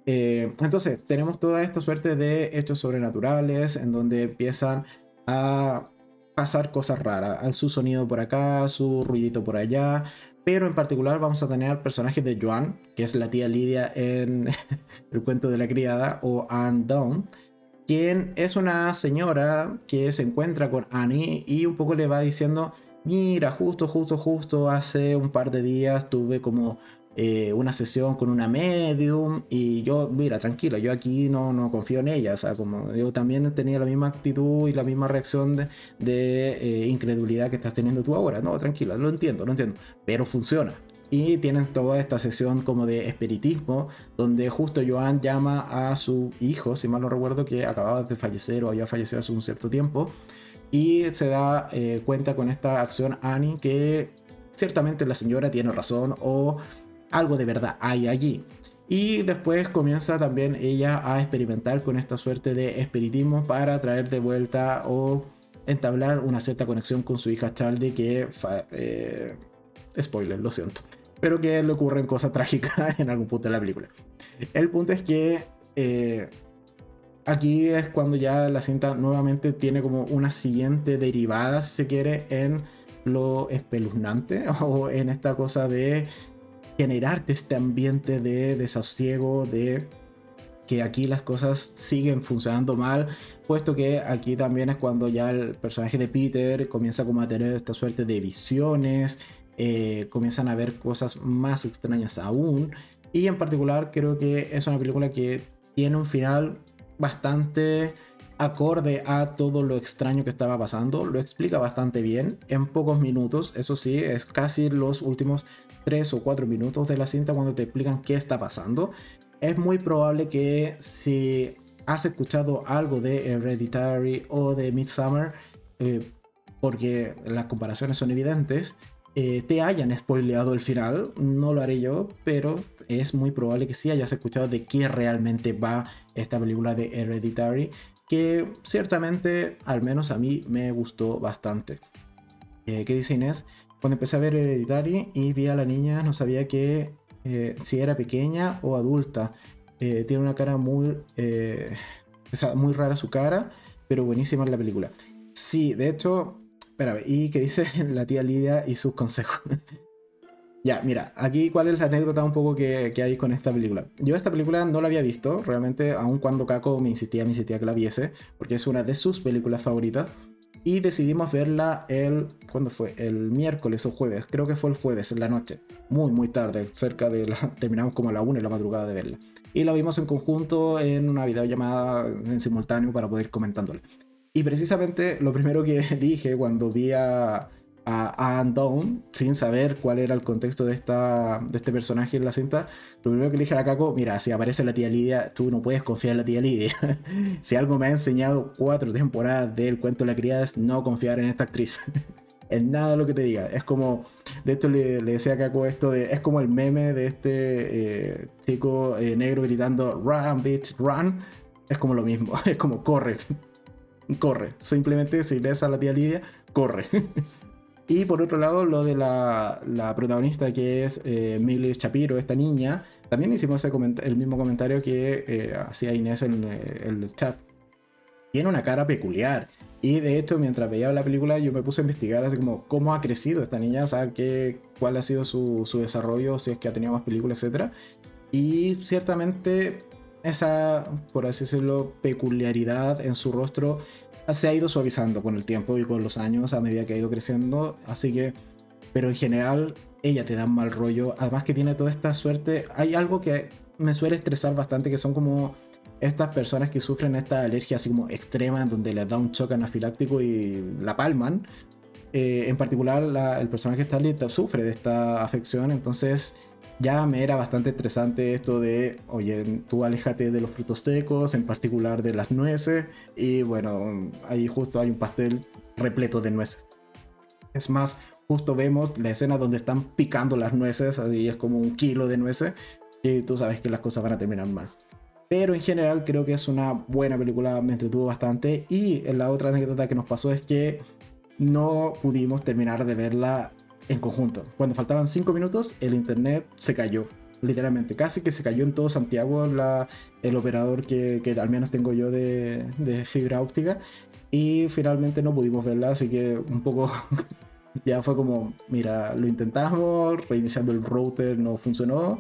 Eh, entonces, tenemos toda esta suerte de hechos sobrenaturales en donde empiezan a pasar cosas raras. Su sonido por acá, su ruidito por allá, pero en particular vamos a tener al personaje de Joan, que es la tía Lidia en [LAUGHS] el cuento de la criada, o Anne quien es una señora que se encuentra con Annie y un poco le va diciendo, mira, justo, justo, justo hace un par de días tuve como eh, una sesión con una medium y yo, mira, tranquila, yo aquí no, no confío en ella, o sea, como yo también tenía la misma actitud y la misma reacción de, eh, incredulidad que estás teniendo tú ahora, no, tranquila, lo entiendo, lo entiendo, pero funciona. Y tienen toda esta sesión como de espiritismo, donde justo Joan llama a su hijo, si mal no recuerdo, que acababa de fallecer o había fallecido hace un cierto tiempo, y se da eh, cuenta con esta acción Annie que ciertamente la señora tiene razón o algo de verdad hay allí. Y después comienza también ella a experimentar con esta suerte de espiritismo para traer de vuelta o entablar una cierta conexión con su hija Charlie que... Eh, spoiler, lo siento. Pero que le ocurren cosas [LAUGHS] trágicas en algún punto de la película. El punto es que eh, aquí es cuando ya la cinta nuevamente tiene como una siguiente derivada, si se quiere, en lo espeluznante [LAUGHS] o en esta cosa de generarte este ambiente de desasosiego, de que aquí las cosas siguen funcionando mal, puesto que aquí también es cuando ya el personaje de Peter comienza como a tener esta suerte de visiones, eh, comienzan a ver cosas más extrañas aún, y en particular creo que es una película que tiene un final bastante acorde a todo lo extraño que estaba pasando, lo explica bastante bien en pocos minutos, eso sí, es casi los últimos 3 o 4 minutos de la cinta cuando te explican qué está pasando. Es muy probable que si has escuchado algo de Hereditary o de Midsummer, eh, porque las comparaciones son evidentes, eh, te hayan spoileado el final. No lo haré yo, pero es muy probable que sí hayas escuchado de qué realmente va esta película de Hereditary. que ciertamente, al menos a mí, me gustó bastante. Eh, ¿Qué dice Inés? Cuando empecé a ver Hereditary y vi a la niña, no sabía que eh, si era pequeña o adulta. Eh, tiene una cara muy, muy rara su cara, pero buenísima en la película. Sí, de hecho, espérame, ¿y qué dice [LAUGHS] la tía Lidia y sus consejos? [LAUGHS] Ya, mira, aquí cuál es la anécdota un poco que, hay con esta película. Yo esta película no la había visto, realmente, aun cuando Kako me insistía, me insistía que la viese, porque es una de sus películas favoritas. Y decidimos verla el, ¿cuándo fue? El miércoles o jueves, creo que fue el jueves, en la noche. Muy, muy tarde, cerca de la... [LAUGHS] Terminamos como a la una en la madrugada de verla. Y la vimos en conjunto en una videollamada en simultáneo para poder ir comentándole. Y precisamente lo primero que [LAUGHS] dije cuando vi a a, Anne sin saber cuál era el contexto de, esta, de este personaje en la cinta, lo primero que le dije a Kako, mira, si aparece la tía Lidia, tú no puedes confiar en la tía Lidia. [LAUGHS] si algo me ha enseñado cuatro temporadas del cuento de la criada es no confiar en esta actriz. [LAUGHS] en nada lo que te diga. Es como, de esto le, decía a Kako esto de, es como el meme de este eh, chico eh, negro gritando, run, bitch, run. Es como lo mismo, es como corre, corre. Simplemente si ves a la tía Lidia, corre. [LAUGHS] Y por otro lado, lo de la, protagonista que es eh, Millie Shapiro, esta niña, también hicimos el mismo comentario que eh, hacía Inés en eh, el chat. Tiene una cara peculiar. Y de hecho, mientras veía la película, yo me puse a investigar así como cómo ha crecido esta niña, saber qué, cuál ha sido su, su desarrollo, si es que ha tenido más películas, etc. Y ciertamente esa, por así decirlo, peculiaridad en su rostro se ha ido suavizando con el tiempo y con los años a medida que ha ido creciendo. Así que, pero en general, ella te da mal rollo. Además que tiene toda esta suerte. Hay algo que me suele estresar bastante, que son como estas personas que sufren esta alergia así como extrema, donde les da un choque anafiláctico y la palman. Eh, en particular, el personaje Starly sufre de esta afección, entonces ya me era bastante estresante esto de, oye, tú aléjate de los frutos secos, en particular de las nueces, y bueno, ahí justo hay un pastel repleto de nueces. Es más, justo vemos la escena donde están picando las nueces, ahí es como un kilo de nueces, y tú sabes que las cosas van a terminar mal. Pero en general creo que es una buena película, me entretuvo bastante, y la otra anécdota que nos pasó es que no pudimos terminar de verla en conjunto. Cuando faltaban 5 minutos, el internet se cayó. Literalmente, casi que se cayó en todo Santiago la, el operador que, que, al menos tengo yo de, de fibra óptica. Y finalmente no pudimos verla, así que un poco [LAUGHS] ya fue como, mira, lo intentamos, reiniciando el router no funcionó.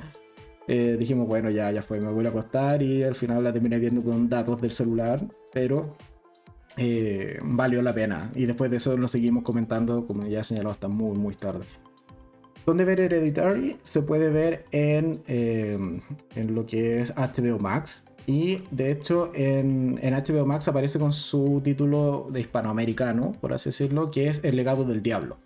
Eh, dijimos, bueno, ya, ya fue, me voy a acostar y al final la terminé viendo con datos del celular, pero eh, valió la pena. Y después de eso lo seguimos comentando, como ya señaló, hasta muy, muy tarde. ¿Dónde ver Hereditary? Se puede ver en, eh, en lo que es HBO Max. Y de hecho en, en, HBO Max aparece con su título de hispanoamericano, por así decirlo, que es El legado del diablo.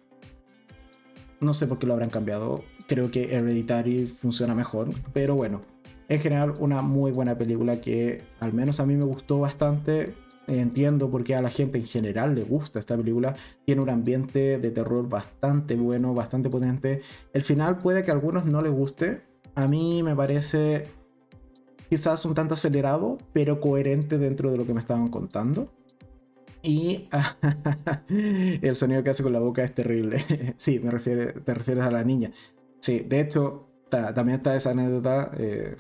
No sé por qué lo habrán cambiado. Creo que Hereditary funciona mejor. Pero bueno, en general una muy buena película que al menos a mí me gustó bastante entiendo por qué a la gente en general le gusta esta película. Tiene un ambiente de terror bastante bueno, bastante potente. El final puede que a algunos no les guste. A mí me parece quizás un tanto acelerado, pero coherente dentro de lo que me estaban contando. Y [LAUGHS] el sonido que hace con la boca es terrible. [LAUGHS] sí, me refiere, te refieres a la niña. Sí, de hecho, también está esa anécdota. Eh,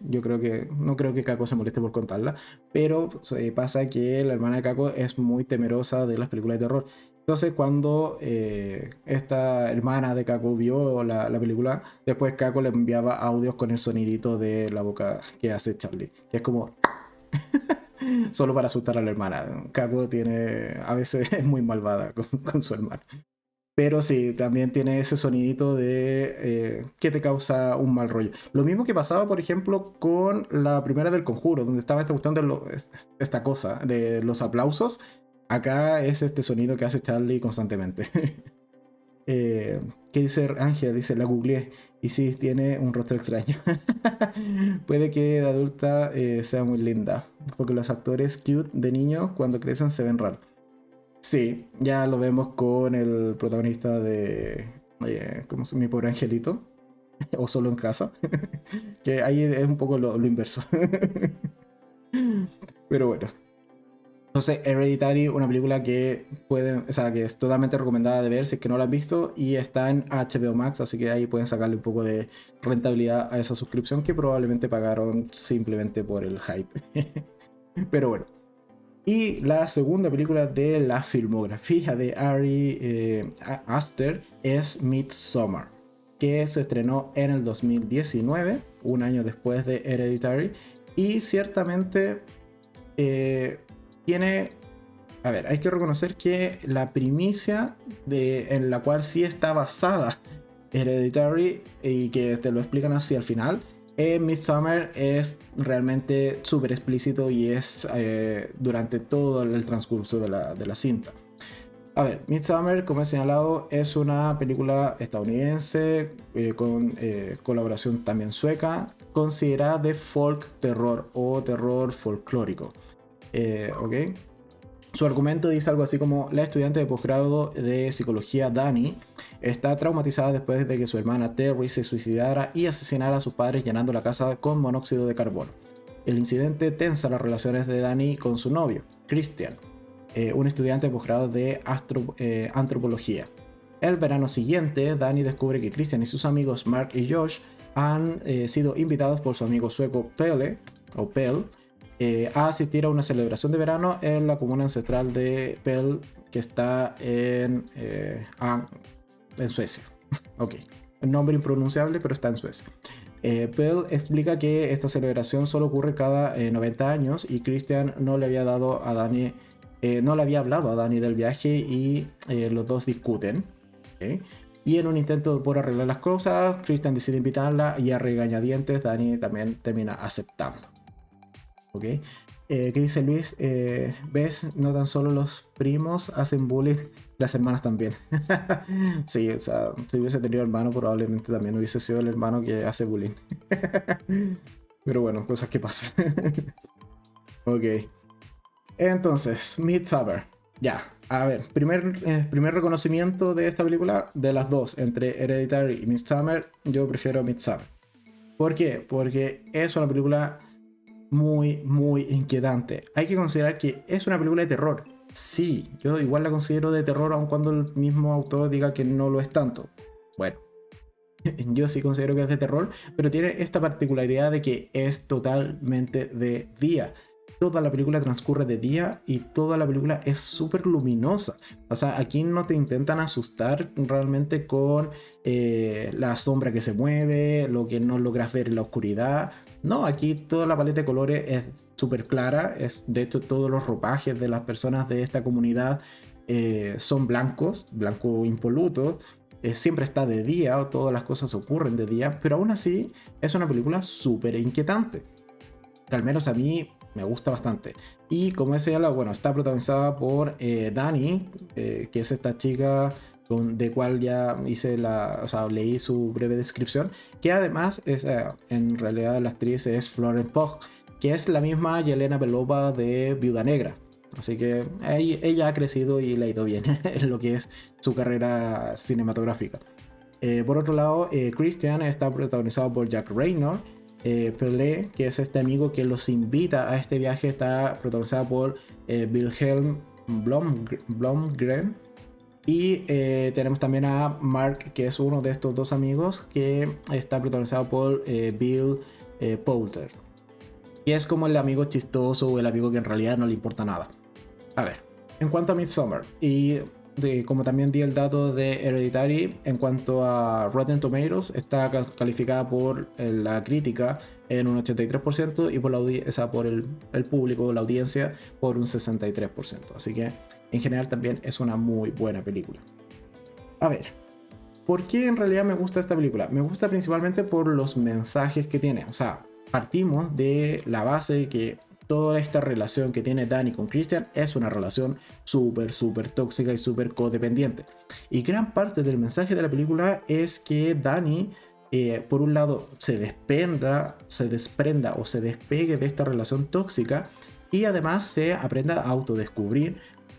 yo creo que, no creo que Kako se moleste por contarla, pero eh, pasa que la hermana de Kako es muy temerosa de las películas de terror. Entonces cuando eh, esta hermana de Kako vio la, la, película, después Kako le enviaba audios con el sonidito de la boca que hace Charlie, que es como... [LAUGHS] Solo para asustar a la hermana. Kako tiene, a veces [LAUGHS] es muy malvada con, con su hermana. Pero sí, también tiene ese sonidito de eh, que te causa un mal rollo. Lo mismo que pasaba, por ejemplo, con la primera del conjuro, donde estaba esta cuestión de esta cosa, de los aplausos. Acá es este sonido que hace Charlie constantemente. [LAUGHS] eh, ¿Qué dice Ángel? Dice, la googleé. Y sí, tiene un rostro extraño. [LAUGHS] Puede que de adulta eh, sea muy linda. Porque los actores cute de niños cuando crecen se ven raros. Sí, ya lo vemos con el protagonista de. ¿Cómo se Mi pobre angelito. [LAUGHS] o solo en casa. [LAUGHS] que ahí es un poco lo, inverso. [LAUGHS] Pero bueno. Entonces, Hereditary, una película que pueden, o sea, que es totalmente recomendada de ver si es que no la has visto y está en HBO Max, así que ahí pueden sacarle un poco de rentabilidad a esa suscripción que probablemente pagaron simplemente por el hype. Pero bueno. Y la segunda película de la filmografía de Ari eh, Aster es Midsommar, que se estrenó en el 2019, un año después de Hereditary, y ciertamente eh, tiene... A ver, hay que reconocer que la primicia en la cual sí está basada Hereditary y que te lo explican así al final, en Midsummer es realmente súper explícito y es eh, durante todo el transcurso de la, de la, cinta. A ver, Midsummer, como he señalado, es una película estadounidense eh, con eh, colaboración también sueca, considerada de folk terror o terror folclórico. Eh. Su argumento dice algo así como, la estudiante de posgrado de psicología Dani está traumatizada después de que su hermana Terry se suicidara y asesinara a sus padres llenando la casa con monóxido de carbono. El incidente tensa las relaciones de Dani con su novio, Christian, eh, un estudiante de posgrado de eh, antropología. El verano siguiente, Dani descubre que Christian y sus amigos Mark y Josh han sido invitados por su amigo sueco Pele, o Pel, eh, a asistir a una celebración de verano en la comuna ancestral de Pel, que está en, eh, en Suecia. [LAUGHS] ok, un nombre impronunciable, pero está en Suecia. Eh, explica que esta celebración solo ocurre cada 90 años y Christian no le había dado a Dani, no le había hablado a Dani del viaje y los dos discuten. Y en un intento por arreglar las cosas, Christian decide invitarla y a regañadientes Dani también termina aceptando. ¿ok? Eh, ¿Qué dice Luis? Eh, ¿Ves? No tan solo los primos hacen bullying, las hermanas también. [LAUGHS] sí, o sea, si hubiese tenido hermano, probablemente también hubiese sido el hermano que hace bullying. [LAUGHS] Pero bueno, cosas que pasan. [LAUGHS] ok. Entonces, Midsummer. Ya, a ver, primer, eh, primer reconocimiento de esta película, de las dos, entre Hereditary y Midsummer, yo prefiero Midsummer. ¿Por qué? Porque es una película muy, muy inquietante. Hay que considerar que es una película de terror. Sí, yo igual la considero de terror aun cuando el mismo autor diga que no lo es tanto. Bueno, [LAUGHS] yo sí considero que es de terror, pero tiene esta particularidad de que es totalmente de día. Toda la película transcurre de día y toda la película es súper luminosa. O sea, aquí no te intentan asustar realmente con eh, la sombra que se mueve, lo que no logras ver en la oscuridad. No, aquí toda la paleta de colores es súper clara. Es, de hecho, todos los ropajes de las personas de esta comunidad eh, son blancos, blanco impoluto. Eh, siempre está de día, todas las cosas ocurren de día, pero aún así es una película súper inquietante. Que al menos a mí me gusta bastante. Y como decía, bueno, está protagonizada por eh, Dani, que es esta chica de cual ya hice la, o sea, leí su breve descripción, que además es, eh, en realidad la actriz es Florence Pugh, que es la misma Yelena Belova de Viuda Negra. Así que ella ha crecido y le ha ido bien [LAUGHS] en lo que es su carrera cinematográfica. Eh, por otro lado, eh, Christian está protagonizado por Jack Raynor. Pelé, que es este amigo que los invita a este viaje, está protagonizado por Wilhelm Blomgren y eh, tenemos también a Mark, que es uno de estos dos amigos, que está protagonizado por eh, Bill eh, Poulter. Y es como el amigo chistoso o el amigo que en realidad no le importa nada. A ver, en cuanto a Midsommar, y como también di el dato de Hereditary, en cuanto a Rotten Tomatoes, está calificada por la crítica en un 83% y por, la por el, el público, la audiencia, por un 63%. Así que en general también es una muy buena película. A ver, ¿por qué en realidad me gusta esta película? Me gusta principalmente por los mensajes que tiene. O sea, partimos de la base de que toda esta relación que tiene Dani con Christian es una relación súper, súper tóxica y súper codependiente. Y gran parte del mensaje de la película es que Dani, eh, por un lado, se desprenda, se desprenda o se despegue de esta relación tóxica y además se aprenda a autodescubrir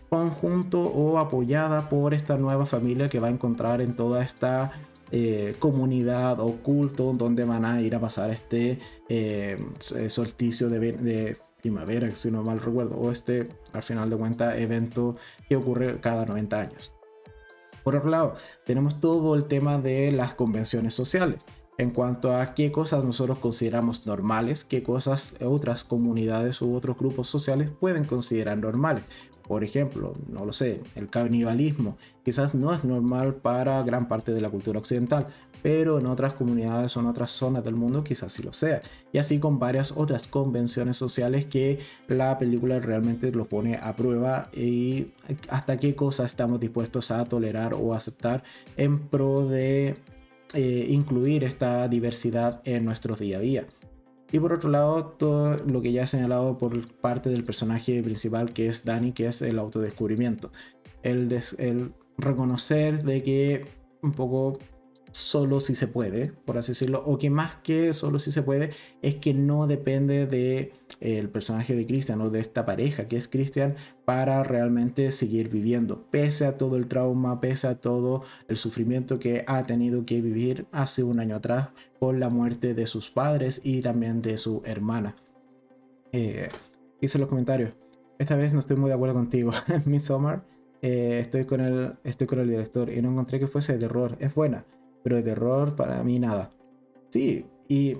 conjunto o apoyada por esta nueva familia que va a encontrar en toda esta eh, comunidad oculto donde van a ir a pasar este eh, solsticio de, primavera, si no mal recuerdo, o este, al final de cuentas, evento que ocurre cada 90 años. Por otro lado, tenemos todo el tema de las convenciones sociales en cuanto a qué cosas nosotros consideramos normales, qué cosas otras comunidades u otros grupos sociales pueden considerar normales. Por ejemplo, no lo sé, el canibalismo quizás no es normal para gran parte de la cultura occidental, pero en otras comunidades o en otras zonas del mundo quizás sí lo sea. Y así con varias otras convenciones sociales que la película realmente lo pone a prueba y hasta qué cosas estamos dispuestos a tolerar o aceptar en pro de eh, incluir esta diversidad en nuestro día a día. Y por otro lado, todo lo que ya he señalado por parte del personaje principal que es Danny, que es el autodescubrimiento. El, el reconocer de que un poco solo si se puede, por así decirlo, o que más que solo si se puede, es que no depende de eh, el personaje de Christian o de esta pareja que es Christian para realmente seguir viviendo, pese a todo el trauma, pese a todo el sufrimiento que ha tenido que vivir hace un año atrás por la muerte de sus padres y también de su hermana. Eh, hice los comentarios. Esta vez no estoy muy de acuerdo contigo. [LAUGHS] Midsommar, eh, estoy, con el, estoy con el director y no encontré que fuese de terror. Es buena pero de terror para mí nada. Sí, y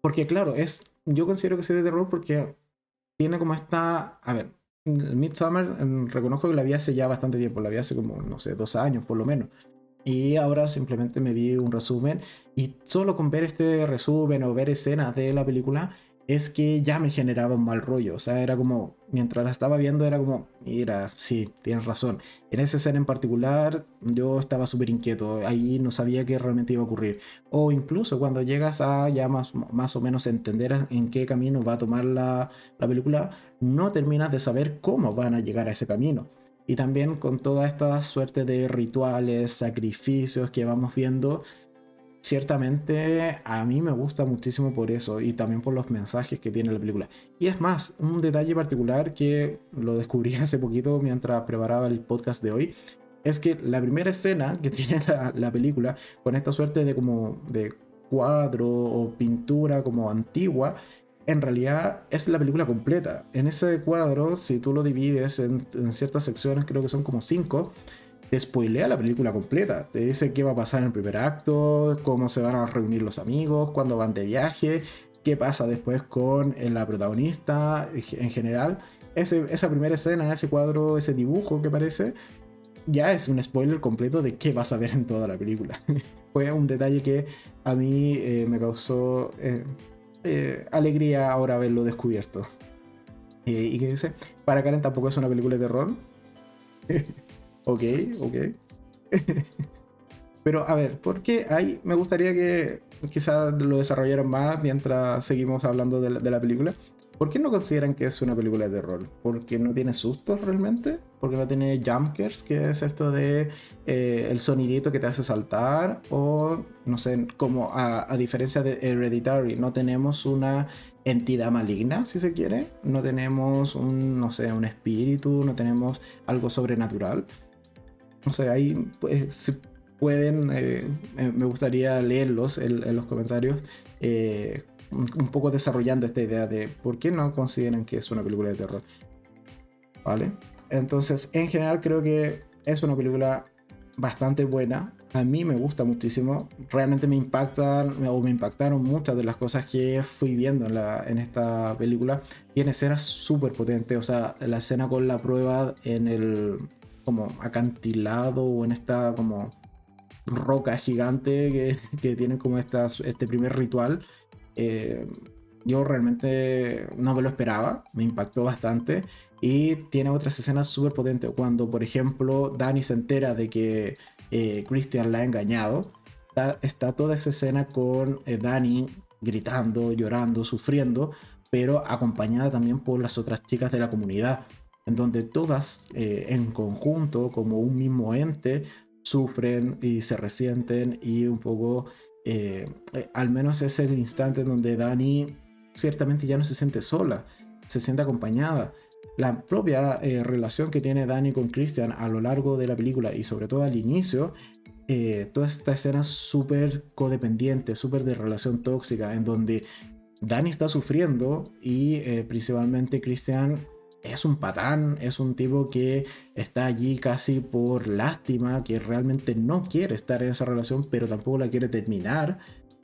porque claro, es yo considero que sea de terror porque tiene como esta, a ver, Midsummer em, reconozco que la vi hace ya bastante tiempo, la vi hace como, no sé, dos años por lo menos. Y ahora simplemente me vi un resumen y solo con ver este resumen o ver escenas de la película es que ya me generaba un mal rollo. O sea, era como, mientras la estaba viendo, era como, mira, sí, tienes razón. En esa escena en particular, yo estaba súper inquieto. Ahí no sabía qué realmente iba a ocurrir. O incluso cuando llegas a ya más, más o menos entender en qué camino va a tomar la, la película, no terminas de saber cómo van a llegar a ese camino. Y también con toda esta suerte de rituales, sacrificios que vamos viendo, ciertamente a mí me gusta muchísimo por eso y también por los mensajes que tiene la película. Y es más, un detalle particular que lo descubrí [LAUGHS] hace poquito mientras preparaba el podcast de hoy, es que la primera escena que [LAUGHS] tiene la, película, con esta suerte de como de cuadro o pintura como antigua, en realidad es la película completa. En ese cuadro, si tú lo divides en, en ciertas secciones, creo que son como cinco, te spoilea la película completa. Te dice qué va a pasar en el primer acto, cómo se van a reunir los amigos, cuándo van de viaje, qué pasa después con eh, la protagonista en general. esa primera escena, ese cuadro, ese dibujo que parece, ya es un spoiler completo de qué vas a ver en toda la película. [LAUGHS] Fue un detalle que a mí eh, me causó eh, alegría ahora haberlo descubierto. ¿Y qué dice? Para Karen tampoco es una película de terror. [LAUGHS] Ok, ok. [LAUGHS] Pero a ver, ¿por qué hay? Me gustaría que quizás lo desarrollaran más mientras seguimos hablando de la, película. ¿Por qué no consideran que es una película de terror? ¿Porque no tiene sustos realmente? ¿Porque no tiene jumpers? Que es esto de eh, el sonidito que te hace saltar? O no sé, como a, a, diferencia de Hereditary, no tenemos una entidad maligna, si se quiere. No tenemos un, no sé, un espíritu, no tenemos algo sobrenatural. No sé, ahí pues, pueden, eh, me gustaría leerlos en, los comentarios, eh, un, poco desarrollando esta idea de por qué no consideran que es una película de terror. ¿Vale? Entonces, en general creo que es una película bastante buena. A mí me gusta muchísimo. Realmente me impactan o me impactaron muchas de las cosas que fui viendo en, la, en esta película. Tiene escenas súper potentes. O sea, la escena con la prueba en el, como acantilado o en esta como roca gigante que, que tienen como este primer ritual. Eh, yo realmente no me lo esperaba, me impactó bastante. Y tiene otras escenas súper potentes. Cuando, por ejemplo, Dani se entera de que eh, Christian la ha engañado, está, toda esa escena con eh, Dani gritando, llorando, sufriendo, pero acompañada también por las otras chicas de la comunidad en donde todas eh, en conjunto, como un mismo ente, sufren y se resienten y un poco, eh, eh, al menos es el instante en donde Dani ciertamente ya no se siente sola, se siente acompañada. La propia relación que tiene Dani con Christian a lo largo de la película y sobre todo al inicio, toda esta escena súper codependiente, súper de relación tóxica, en donde Dani está sufriendo y eh, principalmente Christian es un patán, es un tipo que está allí casi por lástima, que realmente no quiere estar en esa relación, pero tampoco la quiere terminar.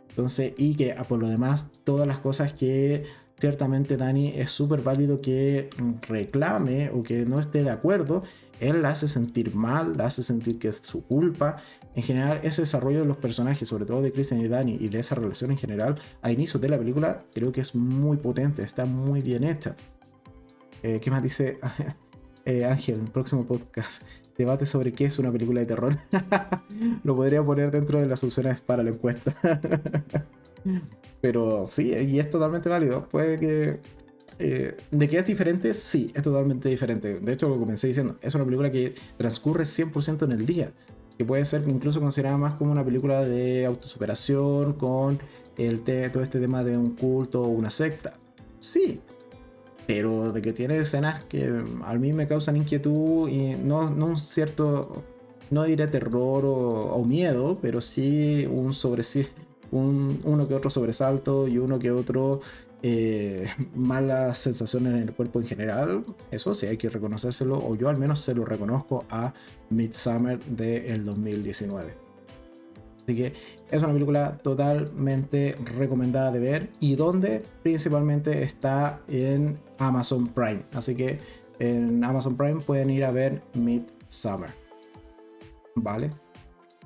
Entonces, y que por lo demás, todas las cosas que ciertamente Dani es súper válido que reclame o que no esté de acuerdo, él la hace sentir mal, la hace sentir que es su culpa. En general, ese desarrollo de los personajes, sobre todo de Christian y Dani, y de esa relación en general, a inicios de la película, creo que es muy potente, está muy bien hecha. Eh, ¿Qué más dice [LAUGHS] eh, Ángel próximo podcast? Debate sobre qué es una película de terror. [LAUGHS] Lo podría poner dentro de las opciones para la encuesta. [LAUGHS] Pero sí, y es totalmente válido. Puede que. Eh, ¿De qué es diferente? Sí, es totalmente diferente. De hecho, lo comencé diciendo, es una película que transcurre 100% en el día. Que puede ser incluso considerada más como una película de autosuperación, con el todo este tema de un culto o una secta. Sí, pero de que tiene escenas que a mí me causan inquietud y no, no un cierto, no diré terror o, miedo, pero sí un sobre un, uno que otro sobresalto y uno que otro eh, [LAUGHS] malas sensaciones en el cuerpo en general. Eso sí hay que reconocérselo, o yo al menos se lo reconozco a Midsummer del 2019. Así que es una película totalmente recomendada de ver y donde principalmente está en Amazon Prime. Así que en Amazon Prime pueden ir a ver Midsummer. ¿Vale?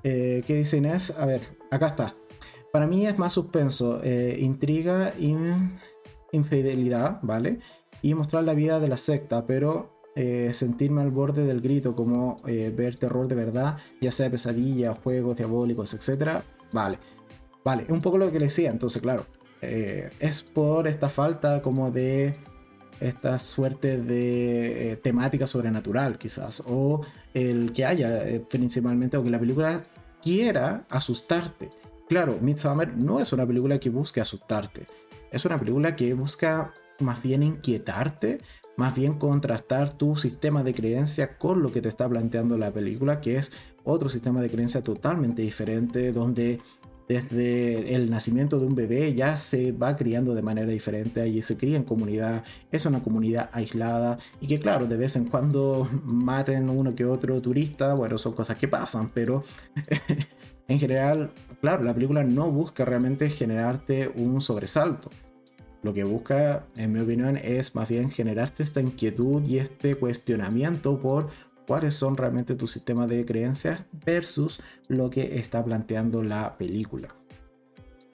Eh, ¿Qué dice Inés? A ver, acá está. Para mí es más suspenso, eh, intriga y infidelidad, ¿vale? Y mostrar la vida de la secta, pero eh, sentirme al borde del grito, como eh, ver terror de verdad, ya sea pesadillas, juegos diabólicos, etc. Vale, vale, es un poco lo que le decía, entonces claro, eh, es por esta falta como de esta suerte de temática sobrenatural quizás, o el que haya principalmente, o que la película quiera asustarte. Claro, Midsommar no es una película que busque asustarte, es una película que busca más bien inquietarte más bien contrastar tu sistema de creencia con lo que te está planteando la película, que es otro sistema de creencia totalmente diferente, donde desde el nacimiento de un bebé ya se va criando de manera diferente, allí se cría en comunidad, es una comunidad aislada y que claro, de vez en cuando maten uno que otro turista, bueno, son cosas que pasan, pero [LAUGHS] en general, claro, la película no busca realmente generarte un sobresalto. Lo que busca, en mi opinión, es más bien generarte esta inquietud y este cuestionamiento por cuáles son realmente tus sistemas de creencias versus lo que está planteando la película.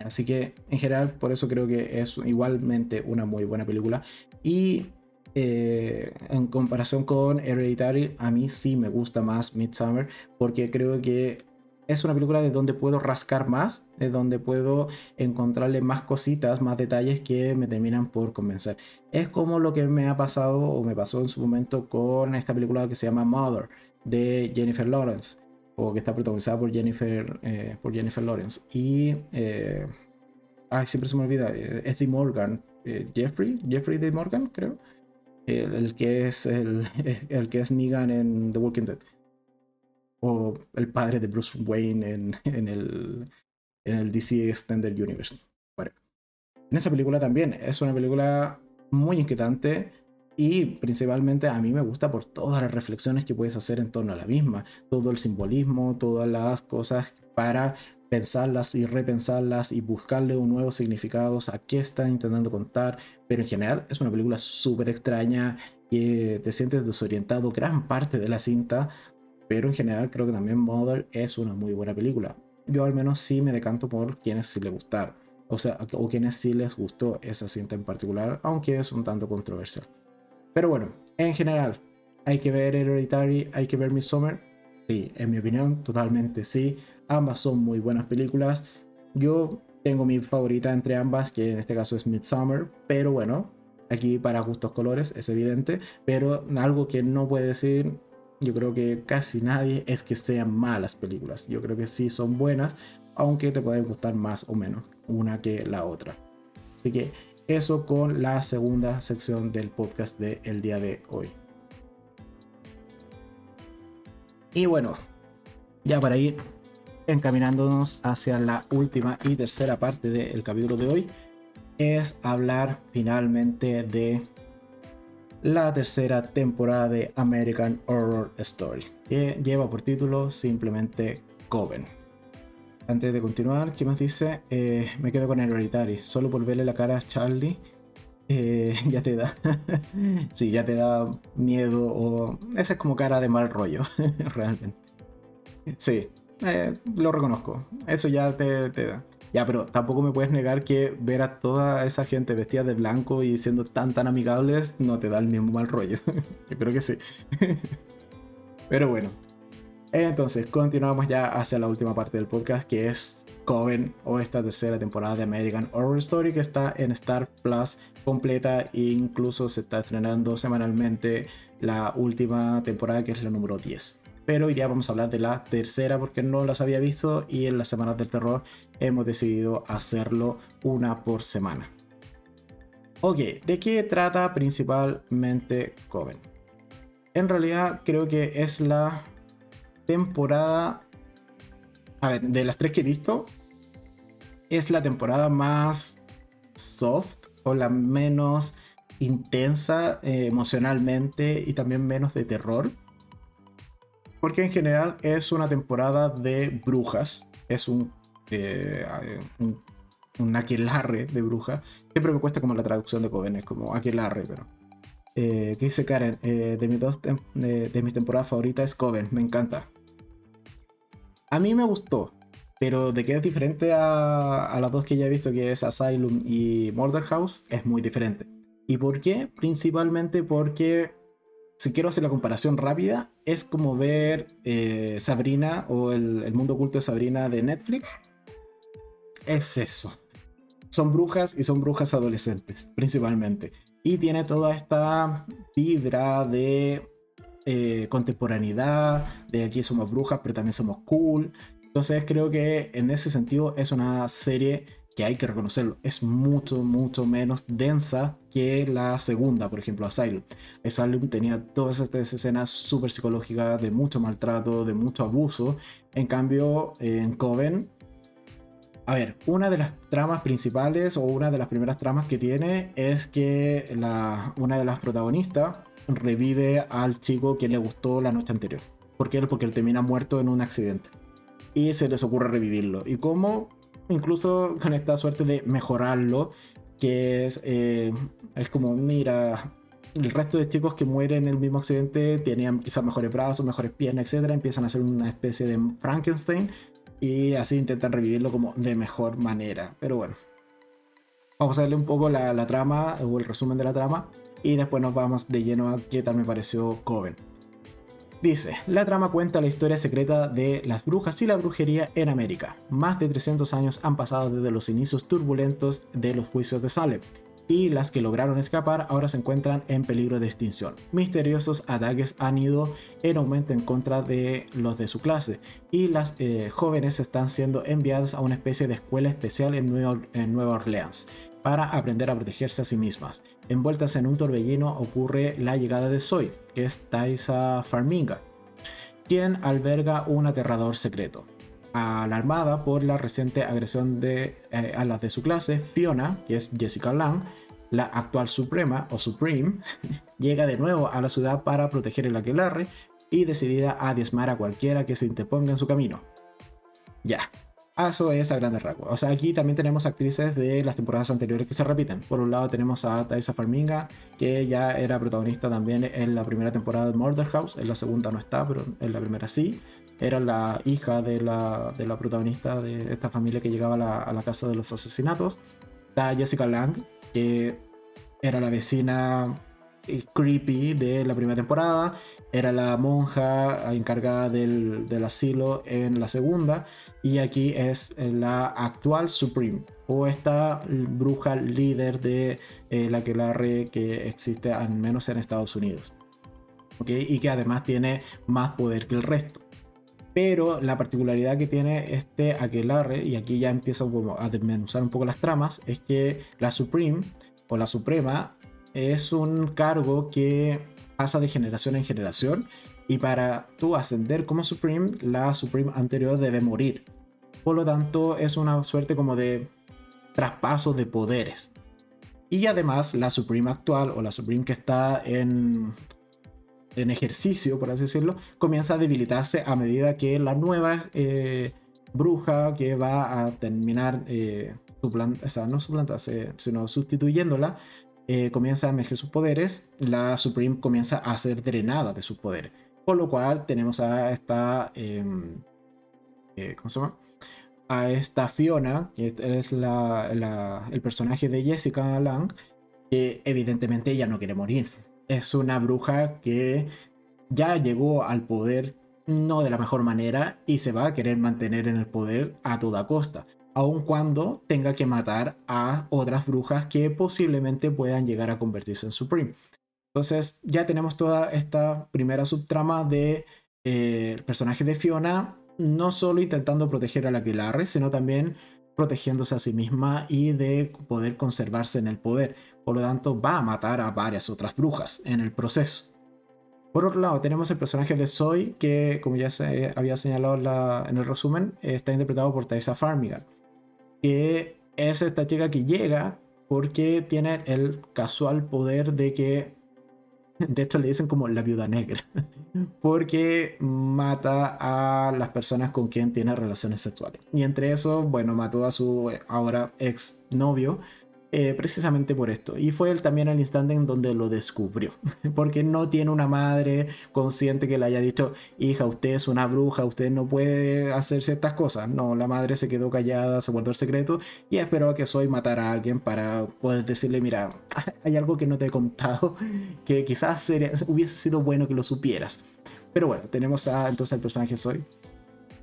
Así que en general por eso creo que es igualmente una muy buena película. Y eh, en comparación con Hereditary, a mí sí me gusta más Midsummer porque creo que es una película de donde puedo rascar más, de donde puedo encontrarle más cositas, más detalles que me terminan por convencer. Es como lo que me ha pasado o me pasó en su momento con esta película que se llama Mother de Jennifer Lawrence, o que está protagonizada por Jennifer, eh, por Jennifer Lawrence. Y, eh, ay, siempre se me olvida, eh, es de Morgan, Jeffrey, Jeffrey de Morgan, creo. El, que es el, [LAUGHS] el que es Negan en The Walking Dead o el padre de Bruce Wayne en, [LAUGHS] el, en el DC Extended Universe. Bueno, en esa película también es una película muy inquietante y principalmente a mí me gusta por todas las reflexiones que puedes hacer en torno a la misma, todo el simbolismo, todas las cosas para pensarlas y repensarlas y buscarle un nuevo significado a qué está intentando contar, pero en general es una película súper extraña que te sientes desorientado gran parte de la cinta pero en general creo que también Mother es una muy buena película. Yo al menos sí me decanto por quienes sí le gustaron. O sea, o quienes sí les gustó esa cinta en particular, aunque es un tanto controversial. Pero bueno, en general, hay que ver Hereditary, hay que ver Midsommar. Sí, en mi opinión, totalmente sí. Ambas son muy buenas películas. Yo tengo mi favorita entre ambas, que en este caso es Midsommar, pero bueno, aquí para gustos colores, es evidente. Pero algo que no puede decir yo creo que casi nadie es que sean malas películas. Yo creo que sí son buenas, aunque te pueden gustar más o menos una que la otra. Así que eso con la segunda sección del podcast del el día de hoy. Y bueno, ya para ir encaminándonos hacia la última y tercera parte del capítulo de hoy, es hablar finalmente de la tercera temporada de American Horror Story, que lleva por título simplemente Coven. Antes de continuar, ¿qué más dice? Eh, me quedo con Hereditary. Solo por verle la cara a Charlie eh, [LAUGHS] ya te da. [LAUGHS] sí, ya te da miedo o. Esa es como cara de mal rollo, [LAUGHS] realmente. Sí, eh, lo reconozco. Eso ya te, te, da. Ya, pero tampoco me puedes negar que ver a toda esa gente vestida de blanco y siendo tan tan amigables no te da el mismo mal rollo. [LAUGHS] Yo creo que sí. [LAUGHS] pero bueno. Entonces, continuamos ya hacia la última parte del podcast, que es Coven o esta tercera temporada de American Horror Story que está en Star Plus completa e incluso se está estrenando semanalmente la última temporada que es la número 10. Pero hoy día vamos a hablar de la tercera porque no las había visto y en las semanas del terror hemos decidido hacerlo una por semana. Ok, ¿de qué trata principalmente Coven? En realidad creo que es la temporada... A ver, de las tres que he visto, es la temporada más soft o la menos intensa eh, emocionalmente y también menos de terror. Porque en general es una temporada de brujas. Es un, eh, un, un, aquelarre de brujas. Siempre me cuesta como la traducción de Coven, es como aquelarre, pero... Eh, ¿Qué dice Karen? Eh, de, mis dos de, mis temporadas favoritas es Coven, me encanta. A mí me gustó, pero de que es diferente a, las dos que ya he visto, que es Asylum y Murder House, es muy diferente. ¿Y por qué? Principalmente porque, si quiero hacer la comparación rápida, es como ver eh, Sabrina o el, mundo oculto de Sabrina de Netflix. Es eso. Son brujas y son brujas adolescentes, principalmente. Y tiene toda esta vibra de eh, contemporaneidad, de aquí somos brujas, pero también somos cool. Entonces creo que en ese sentido es una serie que hay que reconocerlo, es mucho, mucho menos densa que la segunda, por ejemplo, Asylum. Asylum tenía todas estas escenas súper psicológicas de mucho maltrato, de mucho abuso. En cambio, en Coven, a ver, una de las tramas principales o una de las primeras tramas que tiene es que la, una de las protagonistas revive al chico que le gustó la noche anterior. ¿Por qué? Porque él termina muerto en un accidente y se les ocurre revivirlo. Y cómo, incluso con esta suerte de mejorarlo, que es, eh, es como, mira, el resto de chicos que mueren en el mismo accidente tenían quizás mejores brazos, mejores piernas, etc. Empiezan a hacer una especie de Frankenstein y así intentan revivirlo como de mejor manera. Pero bueno, vamos a darle un poco la, la trama o el resumen de la trama y después nos vamos de lleno a qué tal me pareció Coven. Dice, la trama cuenta la historia secreta de las brujas y la brujería en América. Más de 300 años han pasado desde los inicios turbulentos de los juicios de Salem, y las que lograron escapar ahora se encuentran en peligro de extinción. Misteriosos ataques han ido en aumento en contra de los de su clase, y las eh, jóvenes están siendo enviadas a una especie de escuela especial en Nueva Orleans para aprender a protegerse a sí mismas. Envueltas en un torbellino ocurre la llegada de Zoe, que es Taisa Farminga, quien alberga un aterrador secreto. Alarmada por la reciente agresión eh, a las de su clase, Fiona, que es Jessica Lang, la actual Suprema o Supreme, [LAUGHS] llega de nuevo a la ciudad para proteger el aquelarre y decidida a diezmar a cualquiera que se interponga en su camino. Ya, eso es a grandes. O sea, aquí también tenemos actrices de las temporadas anteriores que se repiten. Por un lado tenemos a Thaisa Farminga, que ya era protagonista también en la primera temporada de Murder House. En la segunda no está, pero en la primera sí. Era la hija de la, de la protagonista de esta familia que llegaba a la, a la casa de los asesinatos. Está Jessica Lang, que era la vecina creepy de la primera temporada. Era la monja encargada del, asilo en la segunda. Y aquí es la actual Supreme. O esta bruja líder de eh, la que que existe al menos en Estados Unidos. Y que además tiene más poder que el resto. Pero la particularidad que tiene este aquelarre, y aquí ya empieza a desmenuzar un poco las tramas, es que la Supreme o la Suprema es un cargo que pasa de generación en generación y para tú ascender como Supreme, la Supreme anterior debe morir. Por lo tanto, es una suerte como de traspaso de poderes. Y además la Supreme actual o la Supreme que está en, en ejercicio, por así decirlo, comienza a debilitarse a medida que la nueva eh, bruja que va a terminar, eh, o sea, no suplantarse, sino sustituyéndola, eh, comienza a emerger sus poderes, la Supreme comienza a ser drenada de sus poderes. Por lo cual tenemos a esta... Em, eh, ¿Cómo se llama? A esta Fiona, que es la, el personaje de Jessica Lang, que evidentemente ella no quiere morir. Es una bruja que ya llegó al poder no de la mejor manera y se va a querer mantener en el poder a toda costa aun cuando tenga que matar a otras brujas que posiblemente puedan llegar a convertirse en Supreme. Entonces ya tenemos toda esta primera subtrama de eh, personaje de Fiona, no solo intentando proteger a la Aquelarre, sino también protegiéndose a sí misma y de poder conservarse en el poder. Por lo tanto, va a matar a varias otras brujas en el proceso. Por otro lado, tenemos el personaje de Zoe, que como ya se había señalado en el resumen, está interpretado por Thaisa Farmiga que es esta chica que llega porque tiene el casual poder de que, de hecho le dicen como la viuda negra, [LAUGHS] porque mata a las personas con quien tiene relaciones sexuales. Y entre eso, bueno, mató a su ahora ex novio eh, precisamente por esto. Y fue él también el instante en donde lo descubrió, [LAUGHS] porque no tiene una madre consciente que le haya dicho, hija, usted es una bruja, usted no puede hacer ciertas cosas. No, la madre se quedó callada, se guardó el secreto y esperó que Soy matara a alguien para poder decirle, mira, [LAUGHS] hay algo que no te he contado, [LAUGHS] que quizás hubiese sido bueno que lo supieras. Pero bueno, tenemos a entonces el personaje Soy.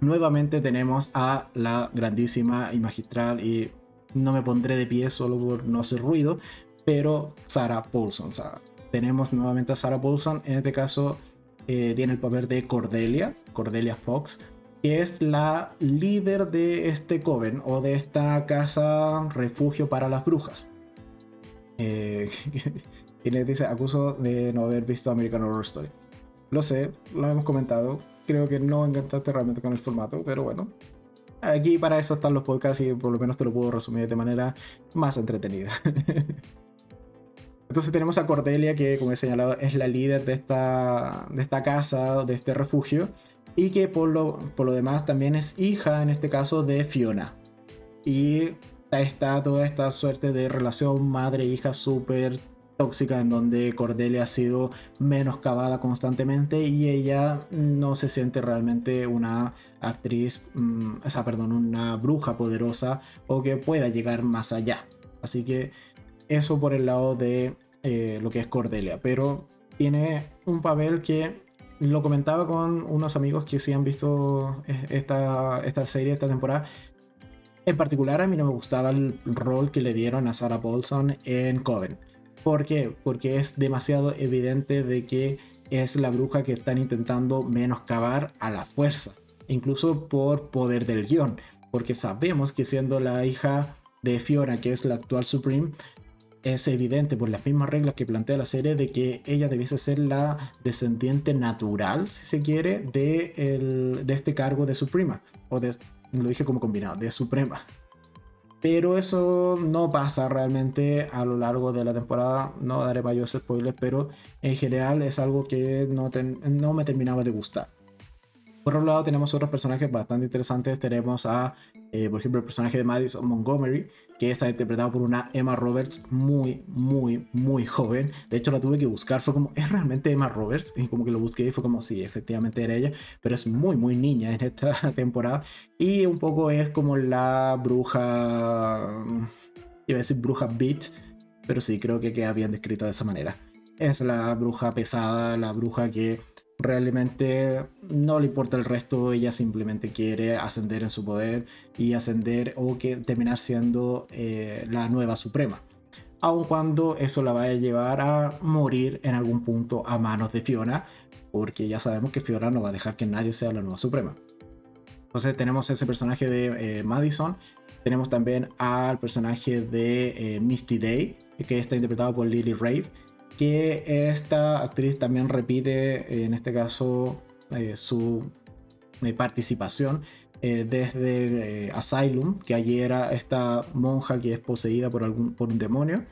Nuevamente tenemos a la grandísima y magistral y no me pondré de pie solo por no hacer ruido, pero Sarah Paulson. tenemos nuevamente a Sarah Paulson, en este caso eh, tiene el papel de Cordelia, Cordelia Fox, que es la líder de este coven o de esta casa refugio para las brujas. Eh, [LAUGHS] y le dice, acuso de no haber visto American Horror Story. Lo sé, lo hemos comentado, creo que no enganchaste realmente con el formato, pero bueno, Aquí para eso están los podcasts y por lo menos te lo puedo resumir de manera más entretenida. [LAUGHS] Entonces tenemos a Cordelia, que como he señalado es la líder de esta, de esta casa, de este refugio, y que por lo, por lo demás también es hija, en este caso, de Fiona. Y está toda esta suerte de relación madre-hija súper tóxica en donde Cordelia ha sido menoscabada constantemente y ella no se siente realmente una actriz, mm, o sea, perdón, una bruja poderosa o que pueda llegar más allá. Así que eso por el lado de eh, lo que es Cordelia, pero tiene un papel que lo comentaba con unos amigos que sí han visto eh, esta, esta serie, esta temporada. En particular a mí no me gustaba el rol que le dieron a Sarah Paulson en Coven ¿Por qué? Porque es demasiado evidente de que es la bruja que están intentando menoscabar a la fuerza, incluso por poder del guion, porque sabemos que siendo la hija de Fiona, que es la actual Supreme, es evidente por las mismas reglas que plantea la serie de que ella debiese ser la descendiente natural, si se quiere, de, de este cargo de Suprema, o de, lo dije como combinado, de Suprema. Pero eso no pasa realmente a lo largo de la temporada. No daré mayores spoilers, pero en general es algo que no, no me terminaba de gustar. Por otro lado, tenemos otros personajes bastante interesantes. Tenemos a, eh, por ejemplo, el personaje de Madison Montgomery, que está interpretado por una Emma Roberts muy, muy, muy joven. De hecho, la tuve que buscar. Fue como, ¿es realmente Emma Roberts? Y como que lo busqué y fue como, sí, efectivamente era ella. Pero es muy, muy niña en esta [LAUGHS] temporada. Y un poco es como la bruja. Iba a decir bruja bitch. Pero sí, creo que queda bien descrito de esa manera. Es la bruja pesada, la bruja que realmente no le importa el resto, ella simplemente quiere ascender en su poder y ascender o que terminar siendo eh, la nueva suprema. Aun cuando eso la va a llevar a morir en algún punto a manos de Fiona, porque ya sabemos que Fiona no va a dejar que nadie sea la nueva suprema. Entonces tenemos ese personaje de eh, Madison, tenemos también al personaje de eh, Misty Day, que está interpretado por Lily Rave, que esta actriz también repite, en este caso, eh, su eh, participación eh, desde Asylum, que allí era esta monja que es poseída por, algún, por un demonio,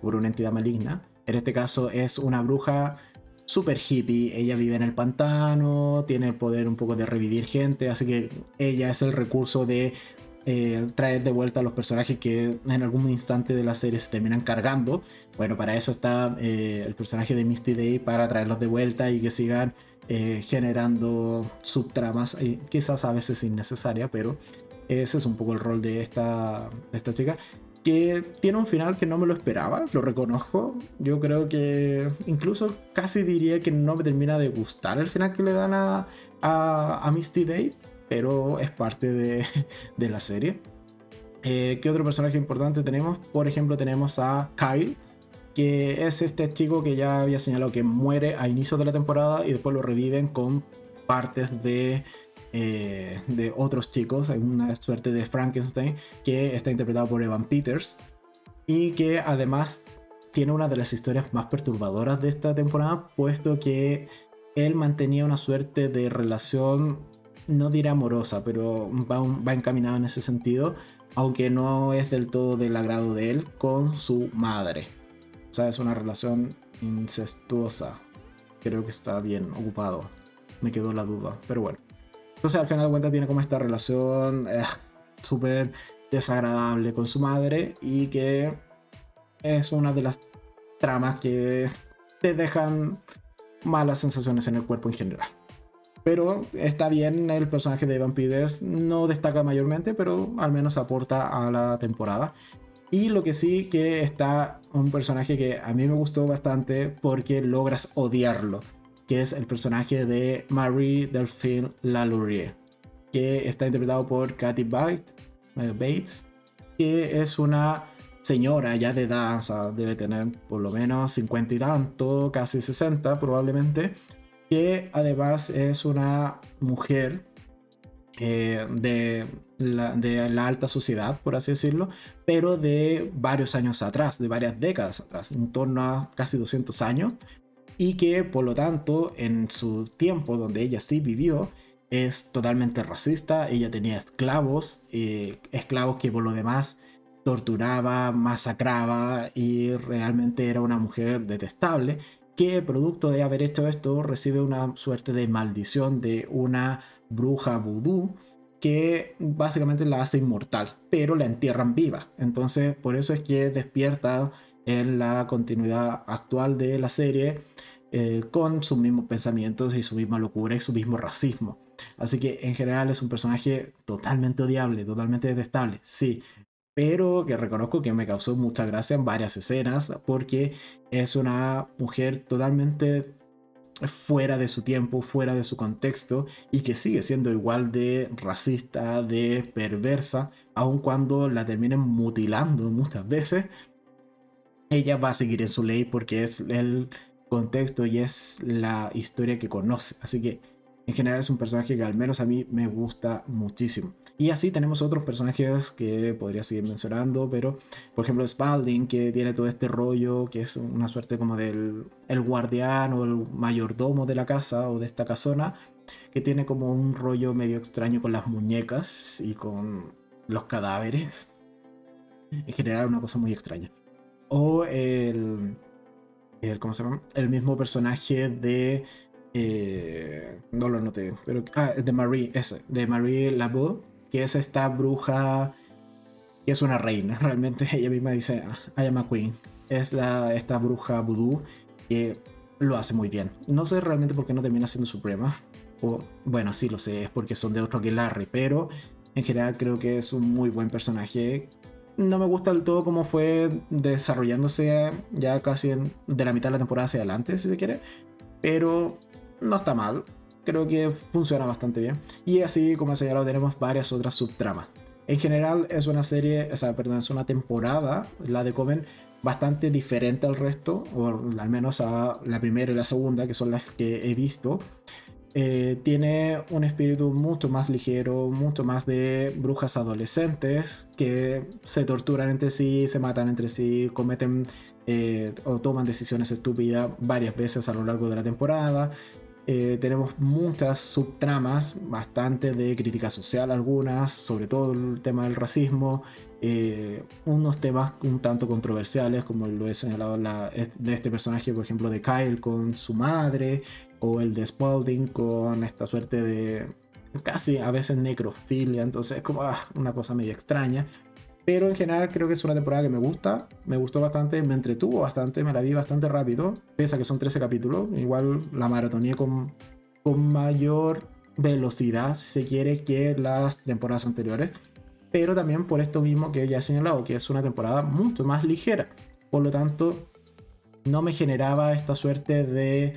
por una entidad maligna. En este caso es una bruja super hippie. Ella vive en el pantano, tiene el poder un poco de revivir gente, así que ella es el recurso de eh, traer de vuelta a los personajes que en algún instante de la serie se terminan cargando. Bueno, para eso está eh, el personaje de Misty Day, para traerlos de vuelta y que sigan eh, generando subtramas, quizás a veces innecesaria, pero ese es un poco el rol de esta, esta chica que tiene un final que no me lo esperaba, lo reconozco. Yo creo que incluso casi diría que no me termina de gustar el final que le dan a, a, Misty Day, pero es parte de, [LAUGHS] de la serie. Eh, ¿Qué otro personaje importante tenemos? Por ejemplo, tenemos a Kyle, que es este chico que ya había señalado que muere a inicio de la temporada y después lo reviven con partes de eh, de otros chicos, hay una suerte de Frankenstein que está interpretado por Evan Peters y que además tiene una de las historias más perturbadoras de esta temporada, puesto que él mantenía una suerte de relación, no diré amorosa, pero va, va encaminado en ese sentido, aunque no es del todo del agrado de él, con su madre. O sea, es una relación incestuosa. Creo que está bien ocupado. Me quedó la duda, pero bueno. Entonces al final de cuentas tiene como esta relación eh, súper desagradable con su madre y que es una de las tramas que te dejan malas sensaciones en el cuerpo en general. Pero está bien, el personaje de Evan Peters no destaca mayormente, pero al menos aporta a la temporada. Y lo que sí que está un personaje que a mí me gustó bastante porque logras odiarlo que es el personaje de Marie Delphine Lalaurie, que está interpretado por Kathy eh, Bates, que es una señora ya de edad, o sea, debe tener por lo menos 50 y tanto, casi 60 probablemente, que además es una mujer eh, de, la, alta sociedad, por así decirlo, pero de varios años atrás, de varias décadas atrás, en torno a casi 200 años, y que por lo tanto en su tiempo donde ella sí vivió es totalmente racista, ella tenía esclavos, eh, esclavos que por lo demás torturaba, masacraba y realmente era una mujer detestable que producto de haber hecho esto recibe una suerte de maldición de una bruja vudú que básicamente la hace inmortal, pero la entierran viva. Entonces por eso es que despierta en la continuidad actual de la serie eh, con sus mismos pensamientos y su misma locura y su mismo racismo. Así que en general es un personaje totalmente odiable, totalmente detestable, sí, pero que reconozco que me causó mucha gracia en varias escenas porque es una mujer totalmente fuera de su tiempo, fuera de su contexto y que sigue siendo igual de racista, de perversa, aun cuando la terminen mutilando muchas veces ella va a seguir en su ley porque es el contexto y es la historia que conoce. Así que en general es un personaje que al menos a mí me gusta muchísimo. Y así tenemos otros personajes que podría seguir mencionando, pero por ejemplo Spalding, que tiene todo este rollo, que es una suerte como del el guardián o el mayordomo de la casa o de esta casona, que tiene como un rollo medio extraño con las muñecas y con los cadáveres. En general una cosa muy extraña. O el, el ¿cómo se llama? El mismo personaje de... Eh, no lo noté, pero... Ah, de Marie, ese, de Marie Labeau, que es esta bruja que es una reina, [LAUGHS] realmente ella misma dice, I am a queen. Es la, esta bruja vudú que lo hace muy bien. No sé realmente por qué no termina siendo suprema. O, bueno, sí lo sé, es porque son de otro que Larry, pero en general creo que es un muy buen personaje no me gusta del todo cómo fue desarrollándose ya casi de la mitad de la temporada hacia adelante, si se quiere. Pero no está mal. Creo que funciona bastante bien. Y así, como he señalado, tenemos varias otras subtramas. En general es una serie, o sea, perdón, es una temporada, la de Coven, bastante diferente al resto, o al menos a la primera y la segunda, que son las que he visto. Eh, tiene un espíritu mucho más ligero, mucho más de brujas adolescentes que se torturan entre sí, se matan entre sí, cometen eh, o toman decisiones estúpidas varias veces a lo largo de la temporada. Tenemos muchas subtramas, bastante de crítica social algunas, sobre todo el tema del racismo, unos temas un tanto controversiales, como lo he señalado de este personaje, por ejemplo, de Kyle con su madre, o el de Spalding con esta suerte de casi a veces necrofilia, entonces es como ah, una cosa medio extraña. Pero en general creo que es una temporada que me gusta, me gustó bastante, me entretuvo bastante, me la vi bastante rápido, pese a que son 13 capítulos, igual la maratoné con, con mayor velocidad, si se quiere, que las temporadas anteriores. Pero también por esto mismo que ya he señalado, que es una temporada mucho más ligera. Por lo tanto, no me generaba esta suerte de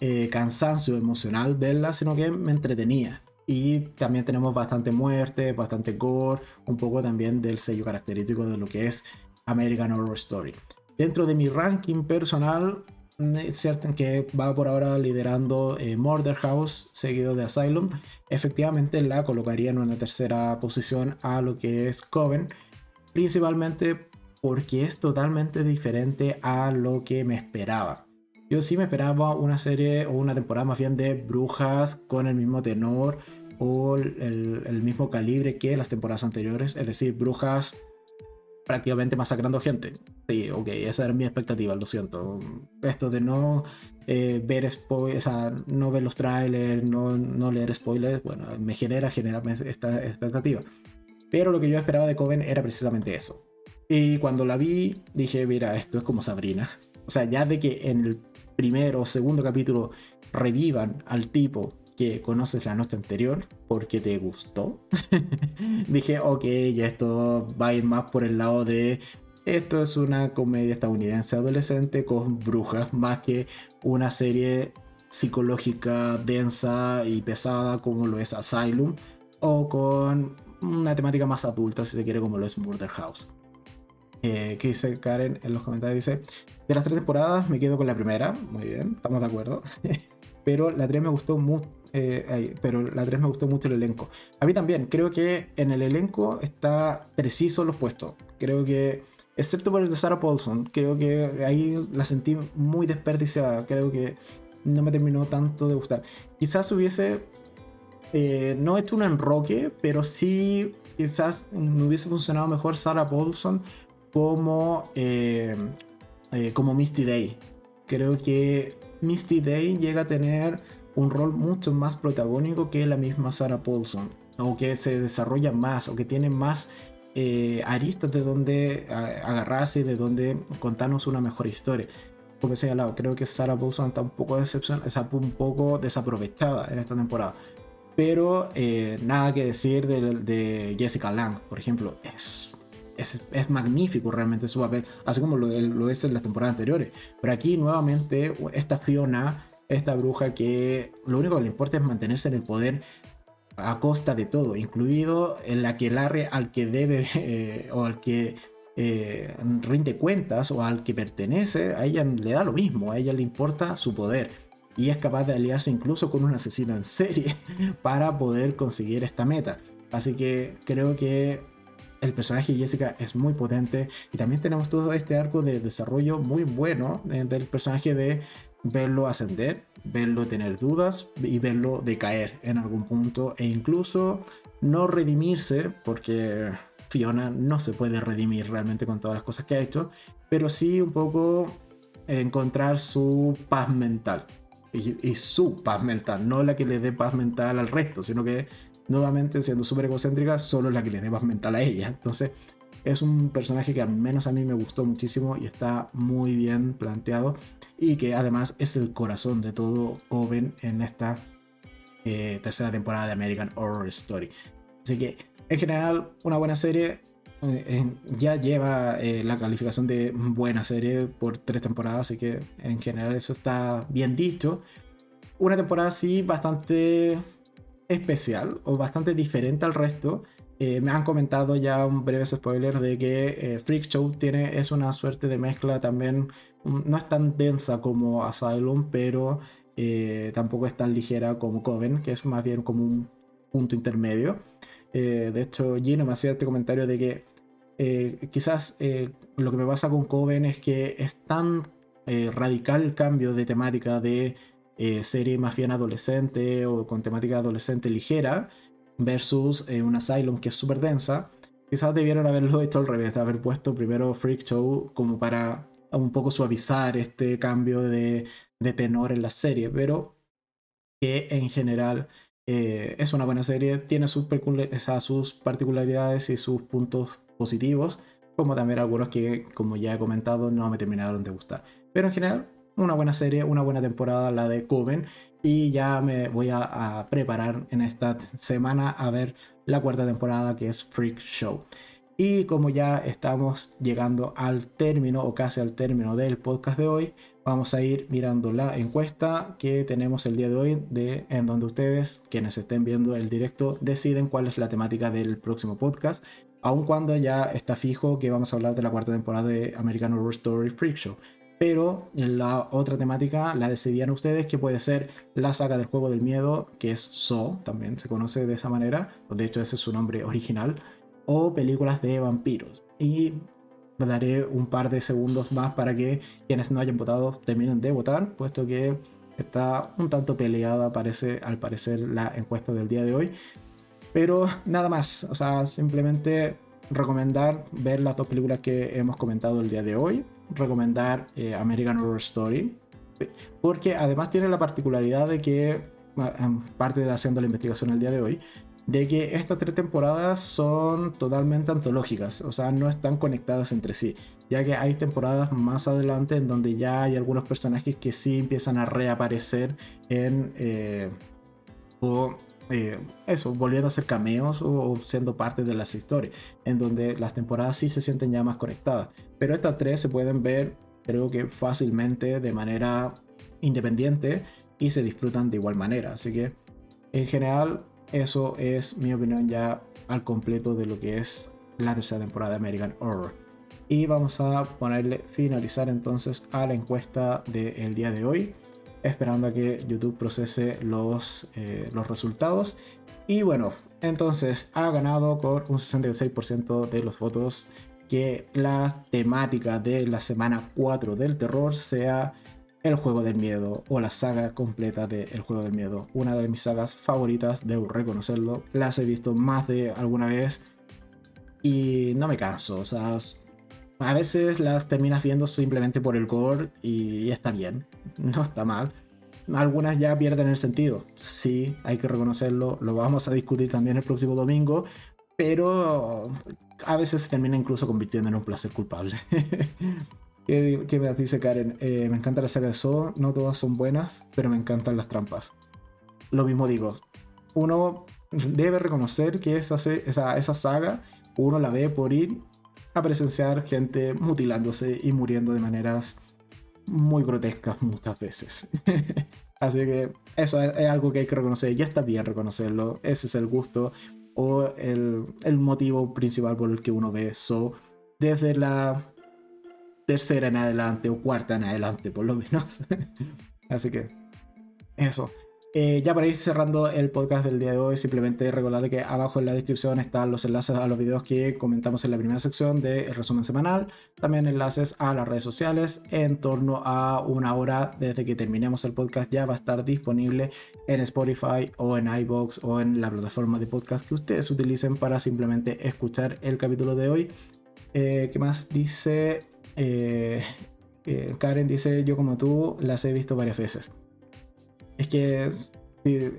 eh, cansancio emocional verla, sino que me entretenía. Y también tenemos bastante muerte, bastante gore, un poco también del sello característico de lo que es American Horror Story. Dentro de mi ranking personal, mm, que va por ahora liderando eh, Murder House, seguido de Asylum. Efectivamente la colocaría en una tercera posición a lo que es Coven, principalmente porque es totalmente diferente a lo que me esperaba. Yo sí me esperaba una serie o una temporada más bien de brujas con el mismo tenor o el, mismo calibre que las temporadas anteriores, es decir, brujas prácticamente masacrando gente. Sí, ok, esa era mi expectativa, lo siento. Esto de no eh, ver spoilers, o sea, no ver los trailers, no, no leer spoilers, bueno, me genera generalmente esta expectativa. Pero lo que yo esperaba de Coven era precisamente eso. Y cuando la vi, dije, mira, esto es como Sabrina. O sea, ya de que en el primero o segundo capítulo revivan al tipo conoces la noche anterior porque te gustó. [LAUGHS] Dije, ok, ya esto va a ir más por el lado de esto es una comedia estadounidense adolescente con brujas más que una serie psicológica densa y pesada como lo es Asylum o con una temática más adulta si se quiere como lo es Murder House. Eh, que dice Karen en los comentarios, dice, de las tres temporadas me quedo con la primera, muy bien, estamos de acuerdo. [LAUGHS] pero la 3 me gustó mucho. Eh, pero la 3 me gustó mucho el elenco. A mí también, creo que en el elenco está preciso los puestos. Creo que, excepto por el de Sarah Paulson, creo que ahí la sentí muy desperdiciada. Creo que no me terminó tanto de gustar. Quizás hubiese eh, no hecho un enroque, pero sí quizás me hubiese funcionado mejor Sarah Paulson como, eh, como Misty Day. Creo que Misty Day llega a tener un rol mucho más protagónico que la misma Sarah Paulson, o que se desarrolla más, o que tiene más eh, aristas de donde agarrarse y de donde contarnos una mejor historia. Como he señalado, creo que Sarah Paulson está un poco, decepción, está un poco desaprovechada en esta temporada. Pero nada que decir de, Jessica Lang, por ejemplo. Es es, magnífico realmente su papel, así como lo, es en las temporadas anteriores. Pero aquí nuevamente esta Fiona, esta bruja que lo único que le importa es mantenerse en el poder a costa de todo, incluido el aquelarre al que debe [LAUGHS] eh, o al que eh, rinde cuentas o al que pertenece, a ella le da lo mismo, a ella le importa su poder y es capaz de aliarse incluso con un asesino en serie [LAUGHS] para poder conseguir esta meta. Así que creo que el personaje de Jessica es muy potente y también tenemos todo este arco de desarrollo muy bueno eh, del personaje de verlo ascender, verlo tener dudas y verlo decaer en algún punto e incluso no redimirse porque Fiona no se puede redimir realmente con todas las cosas que ha hecho, pero sí un poco encontrar su paz mental. Y, su paz mental, no la que le dé paz mental al resto, sino que nuevamente siendo súper egocéntrica, solo la que le dé más mental a ella. Entonces, es un personaje que al menos a mí me gustó muchísimo y está muy bien planteado y que además es el corazón de todo Coven en esta eh, tercera temporada de American Horror Story. Así que en general una buena serie. Eh, ya lleva eh, la calificación de buena serie por tres temporadas, así que en general eso está bien dicho. Una temporada así bastante especial o bastante diferente al resto. Eh, me han comentado ya un breve spoiler de que eh, Freak Show tiene, es una suerte de mezcla también, mm, no es tan densa como Asylum, pero eh, tampoco es tan ligera como Coven, que es más bien como un punto intermedio. de hecho, Gino me hacía este comentario de que quizás lo que me pasa con Coven es que es tan radical el cambio de temática de eh, serie más bien adolescente o con temática adolescente ligera versus eh, un Asylum que es súper densa. Quizás debieron haberlo hecho al revés, de haber puesto primero Freak Show como para un poco suavizar este cambio de, de tenor en la serie, pero que en general eh, es una buena serie, tiene sus, sus particularidades y sus puntos positivos, como también algunos que, como ya he comentado, no me terminaron de gustar. Pero en general, una buena serie, una buena temporada, la de Coven, y ya me voy a, preparar en esta semana a ver la cuarta temporada que es Freak Show. Y como ya estamos llegando al término o casi al término del podcast de hoy, vamos a ir mirando la encuesta que tenemos el día de hoy, de, en donde ustedes, quienes estén viendo el directo, deciden cuál es la temática del próximo podcast, aun cuando ya está fijo que vamos a hablar de la cuarta temporada de American Horror Story Freak Show. Pero la otra temática la decidían ustedes, que puede ser la saga del juego del miedo, que es So, también se conoce de esa manera, de hecho ese es su nombre original o películas de vampiros. Y daré un par de segundos más para que quienes no hayan votado terminen de votar, puesto que está un tanto peleada parece, al parecer la encuesta del día de hoy. Pero nada más, o sea, simplemente recomendar ver las dos películas que hemos comentado el día de hoy, recomendar eh, American Horror Story, porque además tiene la particularidad de que, parte de haciendo la investigación el día de hoy, de que estas tres temporadas son totalmente antológicas, o sea, no están conectadas entre sí, ya que hay temporadas más adelante en donde ya hay algunos personajes que sí empiezan a reaparecer en... Eh, o eh, eso, volviendo a ser cameos o, siendo parte de las historias, en donde las temporadas sí se sienten ya más conectadas. Pero estas tres se pueden ver, creo que fácilmente, de manera independiente y se disfrutan de igual manera. Así que, en general, eso es mi opinión ya al completo de lo que es la tercera temporada de American Horror. Y vamos a ponerle finalizar entonces a la encuesta del día de hoy, esperando a que YouTube procese los, eh, los resultados. Y bueno, entonces ha ganado con un 66% de los votos que la temática de la semana 4 del terror sea el juego del miedo o la saga completa de El juego del miedo. Una de mis sagas favoritas, debo reconocerlo. Las he visto más de alguna vez y no me canso. O sea, a veces las terminas viendo simplemente por el gore y está bien, [LAUGHS] no está mal. Algunas ya pierden el sentido. Sí, hay que reconocerlo. Lo vamos a discutir también el próximo domingo. Pero a veces se termina incluso convirtiendo en un placer culpable. [LAUGHS] ¿Qué, me dice Karen? Eh, me encanta la saga de Saw, no todas son buenas, pero me encantan las trampas. Lo mismo digo, uno debe reconocer que esa, esa, esa saga, uno la ve por ir a presenciar gente mutilándose y muriendo de maneras muy grotescas muchas veces. [LAUGHS] Así que eso es, algo que hay que reconocer, ya está bien reconocerlo, ese es el gusto o el, el motivo principal por el que uno ve So desde la tercera en adelante o cuarta en adelante, por lo menos. [LAUGHS] Así que eso. Eh, ya para ir cerrando el podcast del día de hoy, simplemente recordad que abajo en la descripción están los enlaces a los videos que comentamos en la primera sección del resumen semanal, también enlaces a las redes sociales. En torno a una hora desde que terminemos el podcast ya va a estar disponible en Spotify o en iBox o en la plataforma de podcast que ustedes utilicen para simplemente escuchar el capítulo de hoy. Eh, ¿Qué más dice? Eh, eh, Karen dice, yo como tú las he visto varias veces. Es que si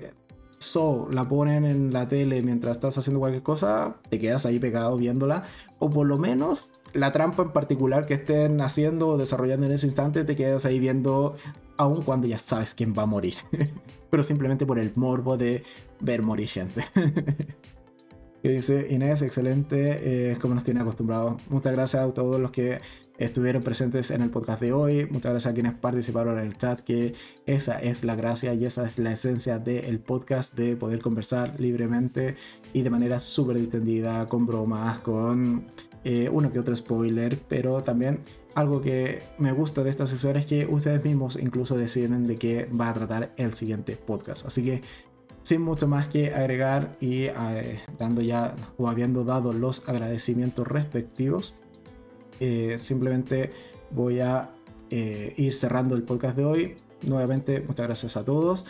So la ponen en la tele mientras estás haciendo cualquier cosa, te quedas ahí pegado viéndola. O por lo menos la trampa en particular que estén haciendo o desarrollando en ese instante, te quedas ahí viendo aun cuando ya sabes quién va a morir. [LAUGHS] Pero simplemente por el morbo de ver morir gente. [LAUGHS] que dice Inés, excelente, eh, como nos tiene acostumbrados. Muchas gracias a todos los que estuvieron presentes en el podcast de hoy. Muchas gracias a quienes participaron en el chat, que esa es la gracia y esa es la esencia del podcast, de poder conversar libremente y de manera súper distendida, con bromas, con eh, uno que otro spoiler, pero también algo que me gusta de esta sesión es que ustedes mismos incluso deciden de qué va a tratar el siguiente podcast. Así que sin mucho más que agregar y eh, dando ya o habiendo dado los agradecimientos respectivos, eh, simplemente voy a eh, ir cerrando el podcast de hoy. nuevamente, muchas gracias a todos.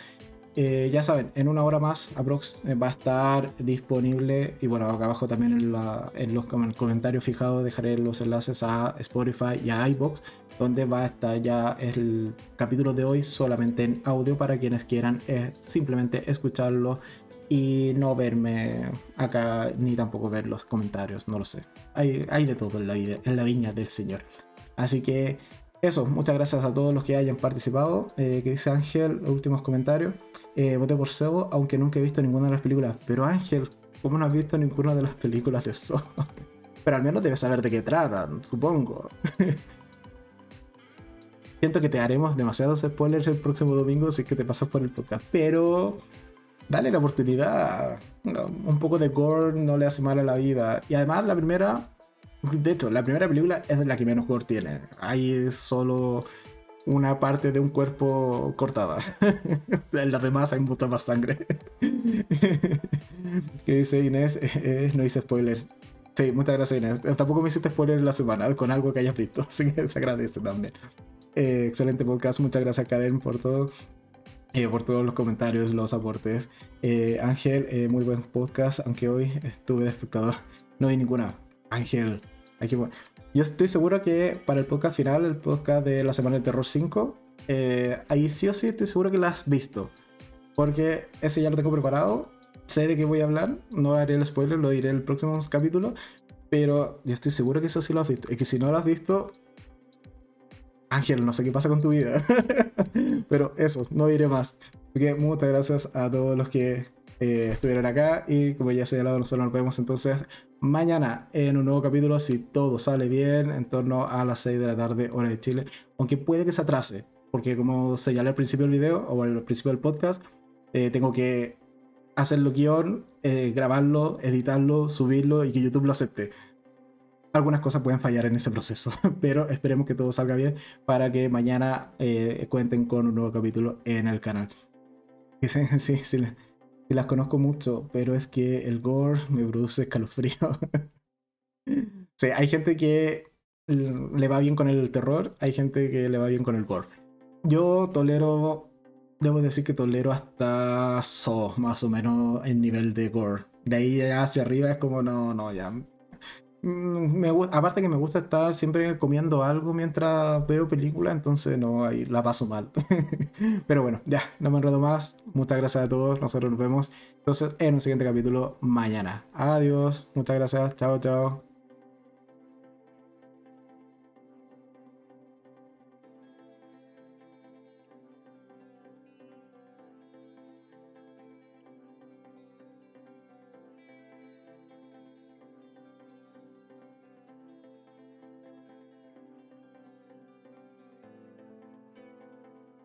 Eh, ya saben, en una hora más aprox va a estar disponible y bueno, acá abajo también en, los comentarios fijados dejaré los enlaces a Spotify y a iBox donde va a estar ya el capítulo de hoy solamente en audio para quienes quieran simplemente escucharlo y no verme acá ni tampoco ver los comentarios, no lo sé. Hay, hay de todo en la, vida, en la viña del Señor. Así que eso, muchas gracias a todos los que hayan participado. Eh, que dice Ángel, últimos comentarios. Eh, voté por Sebo, aunque nunca he visto ninguna de las películas. Pero Ángel, ¿cómo no has visto ninguna de las películas de Sebo? [LAUGHS] Pero al menos debes saber de qué tratan, supongo. [LAUGHS] Siento que te haremos demasiados spoilers el próximo domingo si es que te pasas por el podcast. Pero dale la oportunidad. Un poco de gore no le hace mal a la vida. Y además la primera de hecho, la primera película es la que menos gore tiene. Hay solo una parte de un cuerpo cortada. [LAUGHS] en las demás hay mucha más sangre. [LAUGHS] ¿Qué dice Inés? Eh, eh, no hice spoilers. Sí, muchas gracias Inés. Tampoco me hiciste spoilers la semana con algo que hayas visto, [LAUGHS] así que se agradece también. Eh, excelente podcast, muchas gracias Karen por todo. Por todos los comentarios, los aportes. Ángel, muy buen podcast, aunque hoy estuve de espectador. No vi ninguna. Ángel, yo estoy seguro que para el podcast final, el podcast de la Semana del Terror 5, eh, ahí sí o sí estoy seguro que la has visto. Porque ese ya lo tengo preparado. Sé de qué voy a hablar. No haré el spoiler, lo diré en el próximo capítulo. Pero yo estoy seguro que eso sí lo has visto. Y que si no lo has visto, Ángel, no sé qué pasa con tu vida. [LAUGHS] Pero eso, no diré más. Así que muchas gracias a todos los que eh, estuvieron acá. Y como ya señalado, nosotros nos vemos entonces mañana en un nuevo capítulo, si todo sale bien, en torno a las 6 de la tarde, hora de Chile. Aunque puede que se atrase, porque como señalé al principio del video o al principio del podcast, eh, tengo que hacerlo guion, eh, grabarlo, editarlo, subirlo y que YouTube lo acepte. Algunas cosas pueden fallar en ese proceso, [LAUGHS] pero esperemos que todo salga bien para que mañana eh, cuenten con un nuevo capítulo en el canal. Sí, sí, [LAUGHS] sí las conozco mucho, pero es que el gore me produce escalofrío. [LAUGHS] sí, hay gente que le va bien con el terror, hay gente que le va bien con el gore. Yo tolero, debo decir que tolero hasta so, más o menos el nivel de gore. De ahí hacia arriba es como, no, no, ya me, aparte que me gusta estar siempre comiendo algo mientras veo película, entonces no, ahí la paso mal. [LAUGHS] Pero bueno, ya, no me enredo más. Muchas gracias a todos, nosotros nos vemos entonces en un siguiente capítulo mañana. Adiós, muchas gracias, chao, chao.